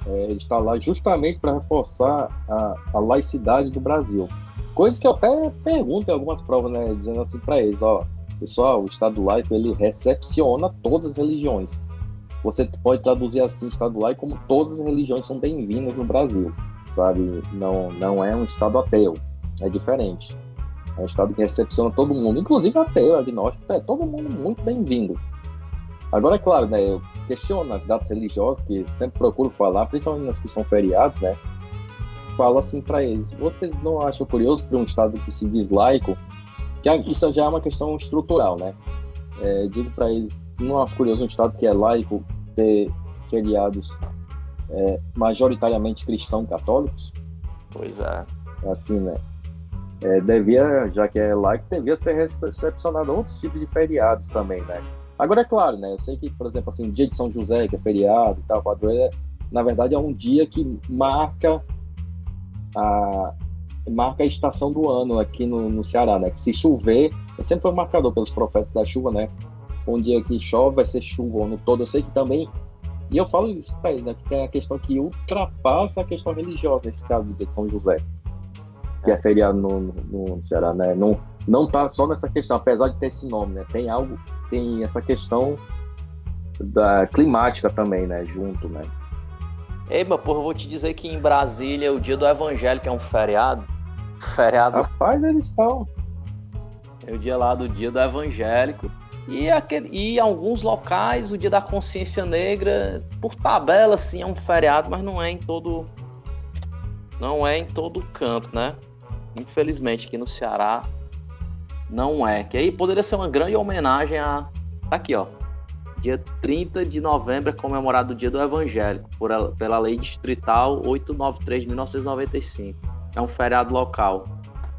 É, ele está lá justamente para reforçar a, a laicidade do Brasil. Coisa que eu até pergunto em algumas provas, né? Dizendo assim para eles, ó, pessoal, o Estado laico, ele recepciona todas as religiões. Você pode traduzir assim, Estado laico, como todas as religiões são bem-vindas no Brasil, sabe? Não, não é um Estado ateu é diferente. É um estado que recepciona todo mundo, inclusive ateu, agnóstico, é todo mundo muito bem-vindo. Agora, é claro, né, eu questiono as datas religiosas, que sempre procuro falar, principalmente nas que são feriados, né, falo assim para eles, vocês não acham curioso para um estado que se diz laico, que a- isso já é uma questão estrutural, né, É, digo para eles, não acho curioso um estado que é laico ter feriados é, majoritariamente cristão católicos?
Pois é.
assim, né? É, devia, já que é laico, devia ser recepcionado outros tipos de feriados também, né? Agora, é claro, né? Eu sei que, por exemplo, assim, o dia de São José, que é feriado e tal, padroeiro, é, na verdade é um dia que marca a, marca a estação do ano aqui no, no Ceará, né? Que se chover, sempre foi marcador pelos profetas da chuva, né? Um dia que chove vai ser chuva o ano todo. Eu sei que também e eu falo isso para eles, né? Que tem a questão que ultrapassa a questão religiosa nesse caso de São José, que é feriado no, no, no Ceará, né? Não, não tá só nessa questão, apesar de ter esse nome, né? Tem algo, tem essa questão da climática também, né? Junto, né?
Ei, mas porra, eu vou te dizer que em Brasília o dia do Evangelho, que é um feriado. Feriado
Rapaz, eles estão.
é o dia lá do dia do evangélico. E, aquele, e em alguns locais o dia da consciência negra, por tabela, sim, é um feriado, mas não é em todo. Não é em todo canto, né? Infelizmente aqui no Ceará não é. Que aí poderia ser uma grande homenagem a. Tá aqui, ó. Dia 30 de novembro é comemorado o dia do evangélico, por, ela- pela lei distrital 893 de 1995. É um feriado local.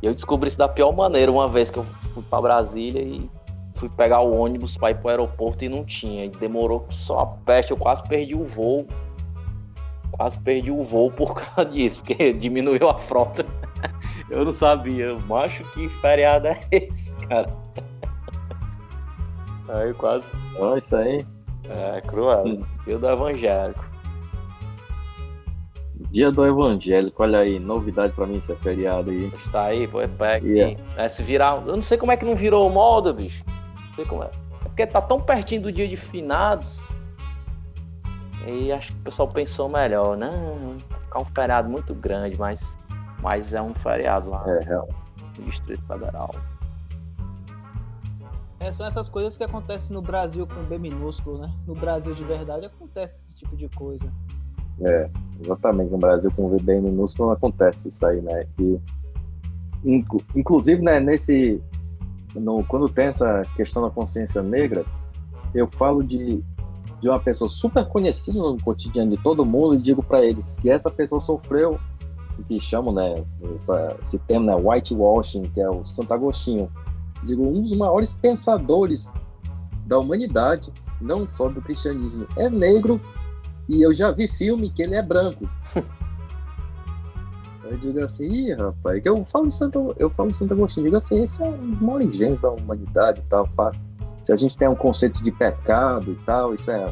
E eu descobri isso da pior maneira uma vez que eu fui para Brasília e fui pegar o ônibus para ir para o aeroporto e não tinha. E demorou só a peste, eu quase perdi o voo. Quase perdi o voo por *laughs* causa disso, porque *laughs* diminuiu a frota. *laughs* Eu não sabia. Macho, que feriado é esse, cara? Aí quase.
Ó, isso aí.
É, cruel.
Hum.
Dia do evangélico.
Dia do Evangélico, olha aí, novidade pra mim esse feriado aí.
Está aí, pô, é pega.
Yeah.
É, se virar. Eu não sei como é que não virou moda, bicho. Não sei como é. É porque tá tão pertinho do dia de finados. E acho que o pessoal pensou melhor. Vai ficar um feriado muito grande, mas, mas é um feriado lá
É, real.
no Distrito Federal.
É, são essas coisas que acontecem no Brasil com B minúsculo, né? No Brasil de verdade acontece esse tipo de coisa.
É, exatamente. No Brasil com V bem minúsculo não acontece isso aí, né? E, inclusive, né, nesse. No, quando tem essa questão da consciência negra, eu falo de, de uma pessoa super conhecida no cotidiano de todo mundo e digo para eles que essa pessoa sofreu o que chamam, né, essa, esse termo, né, whitewashing, que é o Santo Agostinho. Digo, um dos maiores pensadores da humanidade, não só do cristianismo, é negro e eu já vi filme que ele é branco. *laughs* eu digo assim, Ih, rapaz, que eu falo Santo, eu falo Santo Agostinho, digo assim, esse é um dos maiores gênios da humanidade e tal. Pá. Se a gente tem um conceito de pecado e tal, isso é,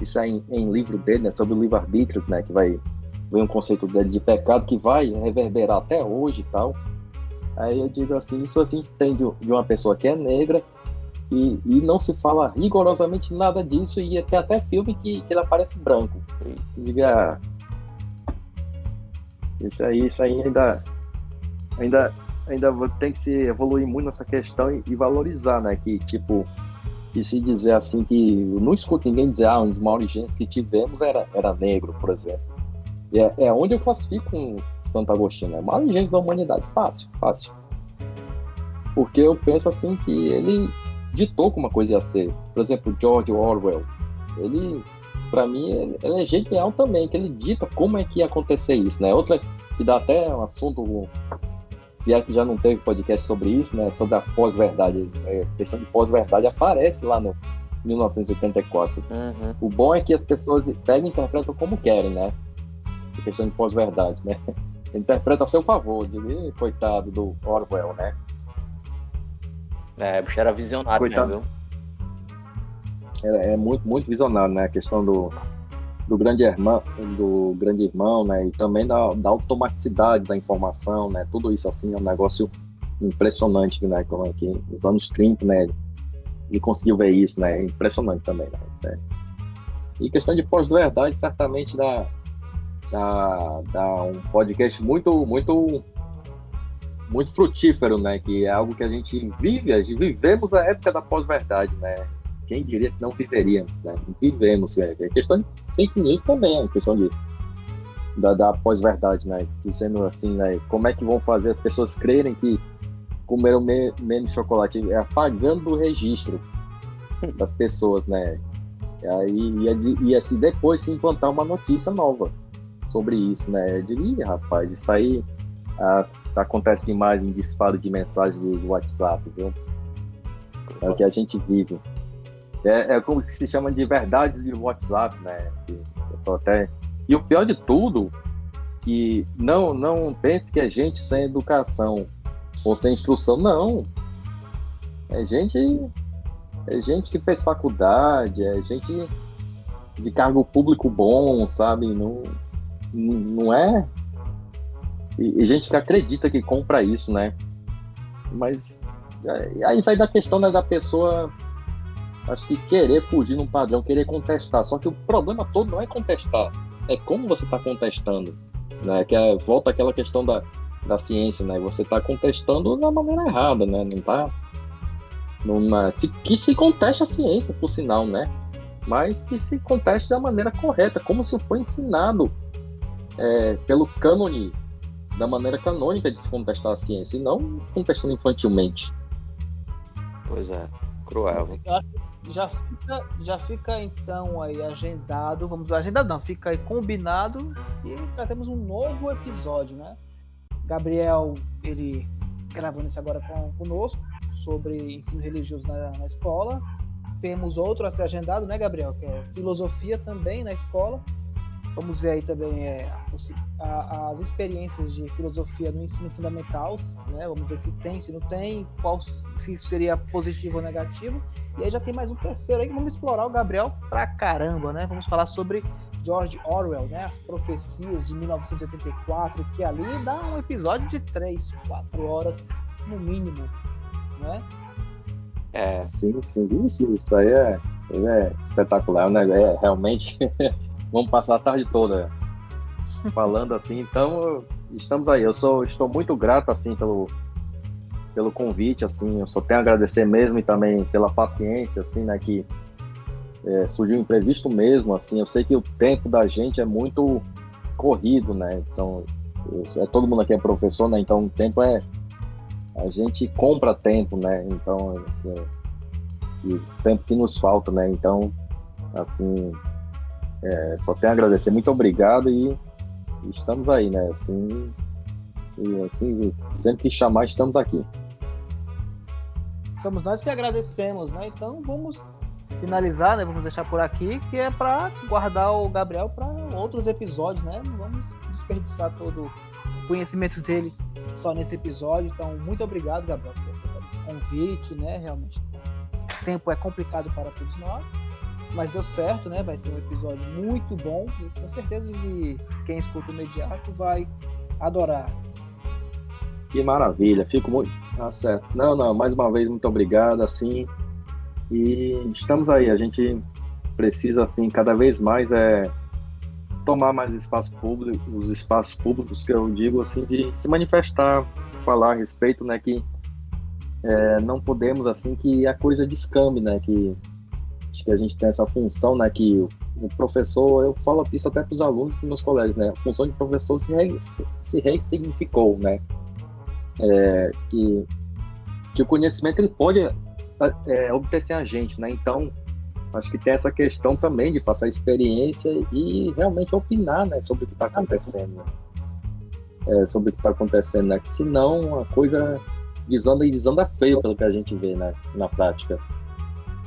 isso é em, em livro dele, né, sobre o livre-arbítrio, né, que vai vem um conceito dele de pecado que vai reverberar até hoje e tal. Aí eu digo assim, isso assim tem de, de uma pessoa que é negra e, e não se fala rigorosamente nada disso, e tem até filme que, que ele aparece branco. Diga. Isso aí, isso aí ainda. Ainda, ainda tem que se evoluir muito nessa questão e, e valorizar, né? Que tipo, e se dizer assim que eu não escuto ninguém dizer ah, um dos maiores gênios que tivemos era, era negro, por exemplo. E é, é onde eu classifico um Santo Agostinho, é o maior gênio da humanidade, fácil, fácil. Porque eu penso assim que ele ditou como a coisa ia ser. Por exemplo, George Orwell, ele, para mim, ele, ele, é genial também, que ele dita como é que ia acontecer isso, né? Outra que dá até um assunto, se é que já não teve podcast sobre isso, né? Sobre a pós-verdade. É, a questão de pós-verdade aparece lá no 1984. Uhum. O bom é que as pessoas pegam e interpretam como querem, né? A questão de pós-verdade, né? *laughs* Interpreta a seu favor, de coitado do Orwell, né?
É, o bicho era visionário Coitado. mesmo,
viu? É, é, muito, muito visionário, né? A questão do, do grande irmão, do grande irmão, né? E também da, da automaticidade da informação, né? Tudo isso assim é um negócio impressionante, né? Como aqui nos anos 30, né? Ele conseguiu ver isso, né? Impressionante também, né? Sério. E questão de pós-verdade, certamente dá, dá, dá um podcast muito, muito muito frutífero, né? Que é algo que a gente vive, a gente vivemos a época da pós-verdade, né? Quem diria que não viveríamos, né? Vivemos, né? É questão de fake news também, é questão de da, da pós-verdade, né? Dizendo assim, né? Como é que vão fazer as pessoas crerem que comeram me, menos chocolate? É apagando o registro das pessoas, né? E aí ia, ia se depois se implantar uma notícia nova sobre isso, né? Eu diria, rapaz, isso aí acontece mais em disparo de mensagem do WhatsApp, viu? É o que a gente vive. É, é como se chama de verdades de WhatsApp, né? até... E o pior de tudo, que não, não pense que é gente sem educação ou sem instrução, não. É gente, é gente que fez faculdade, é gente de cargo público bom, sabe? Não, não é e, e, gente que acredita que compra isso, né? Mas é, aí vai da questão né, da pessoa, acho que querer fugir num padrão, querer contestar. Só que o problema todo não é contestar, é como você está contestando, né? Que é, volta aquela questão da, da ciência, né? Você está contestando da maneira errada, né? Não tá numa, se, que se conteste a ciência, por sinal, né? Mas que se conteste da maneira correta, como se foi ensinado é, pelo cânone da maneira canônica de se contestar a ciência, e não contestando infantilmente.
Pois é, cruel.
Já fica, já fica então aí agendado, vamos agendado não, fica aí combinado e já temos um novo episódio, né? Gabriel, ele gravando isso agora com, conosco, sobre ensino religioso na, na escola. Temos outro a ser agendado, né, Gabriel? Que é filosofia também na escola. Vamos ver aí também é, as experiências de filosofia no ensino fundamental, né? Vamos ver se tem, se não tem, qual se isso seria positivo ou negativo. E aí já tem mais um terceiro aí que vamos explorar o Gabriel pra caramba, né? Vamos falar sobre George Orwell, né? As profecias de 1984, que ali dá um episódio de 3, 4 horas no mínimo, né?
É, sim, sim, isso, isso aí é, é espetacular, né? É realmente *laughs* vamos passar a tarde toda falando assim. Então, estamos aí. Eu sou, estou muito grato assim pelo pelo convite, assim, eu só tenho a agradecer mesmo e também pela paciência, assim, né, que é, surgiu um imprevisto mesmo, assim, eu sei que o tempo da gente é muito corrido, né, são, é, todo mundo aqui é professor, né, então o tempo é, a gente compra tempo, né, então, é, o tempo que nos falta, né, então, assim, é, só tenho a agradecer, muito obrigado e estamos aí, né, assim, e assim, sempre que chamar, estamos aqui.
Somos nós que agradecemos, né? Então vamos finalizar, né? Vamos deixar por aqui, que é para guardar o Gabriel para outros episódios, né? Não vamos desperdiçar todo o conhecimento dele só nesse episódio. Então, muito obrigado, Gabriel, por esse convite, né? Realmente, o tempo é complicado para todos nós, mas deu certo, né? Vai ser um episódio muito bom tenho certeza que quem escuta o imediato vai adorar.
Que maravilha, fico muito. Tá certo. Não, não, mais uma vez, muito obrigado, assim. E estamos aí, a gente precisa, assim, cada vez mais é tomar mais espaço público, os espaços públicos que eu digo, assim, de se manifestar, falar a respeito, né, que é, não podemos, assim, que a coisa descambe, né, que que a gente tem essa função, né, que o, professor, eu falo isso até para os alunos e para meus colegas, né, a função de professor se, re, se, ressignificou, né, é, que, que o conhecimento ele pode é, obter a gente, né? Então, acho que tem essa questão também de passar experiência e realmente opinar, né, sobre o que está acontecendo, é, sobre o que está acontecendo, né? Que senão a coisa desanda e desanda feio pelo que a gente vê, né, na prática.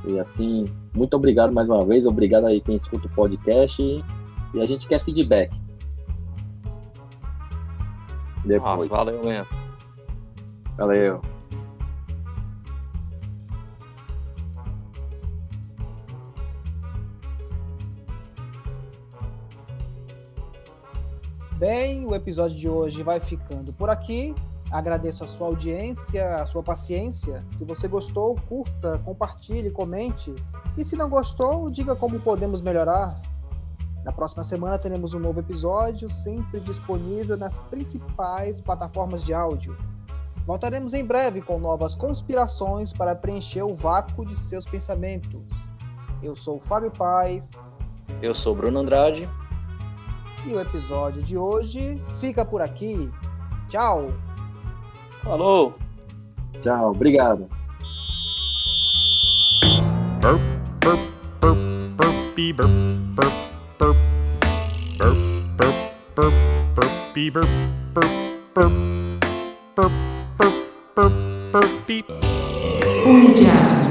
E assim, muito obrigado mais uma vez, obrigado aí quem escuta o podcast e, e a gente quer feedback.
Depois. Nossa, valeu mesmo.
Valeu.
Bem, o episódio de hoje vai ficando por aqui. Agradeço a sua audiência, a sua paciência. Se você gostou, curta, compartilhe, comente. E se não gostou, diga como podemos melhorar. Na próxima semana teremos um novo episódio, sempre disponível nas principais plataformas de áudio. Voltaremos em breve com novas conspirações para preencher o vácuo de seus pensamentos. Eu sou Fábio Paz.
Eu sou Bruno Andrade.
E o episódio de hoje fica por aqui. Tchau.
Falou.
Tchau, obrigado. Burp, burp, burp, burpy, burp, burp, burp, burp, burp, burp, burpy, burp, burp, burp, burp, burp, burp, burpy. Holy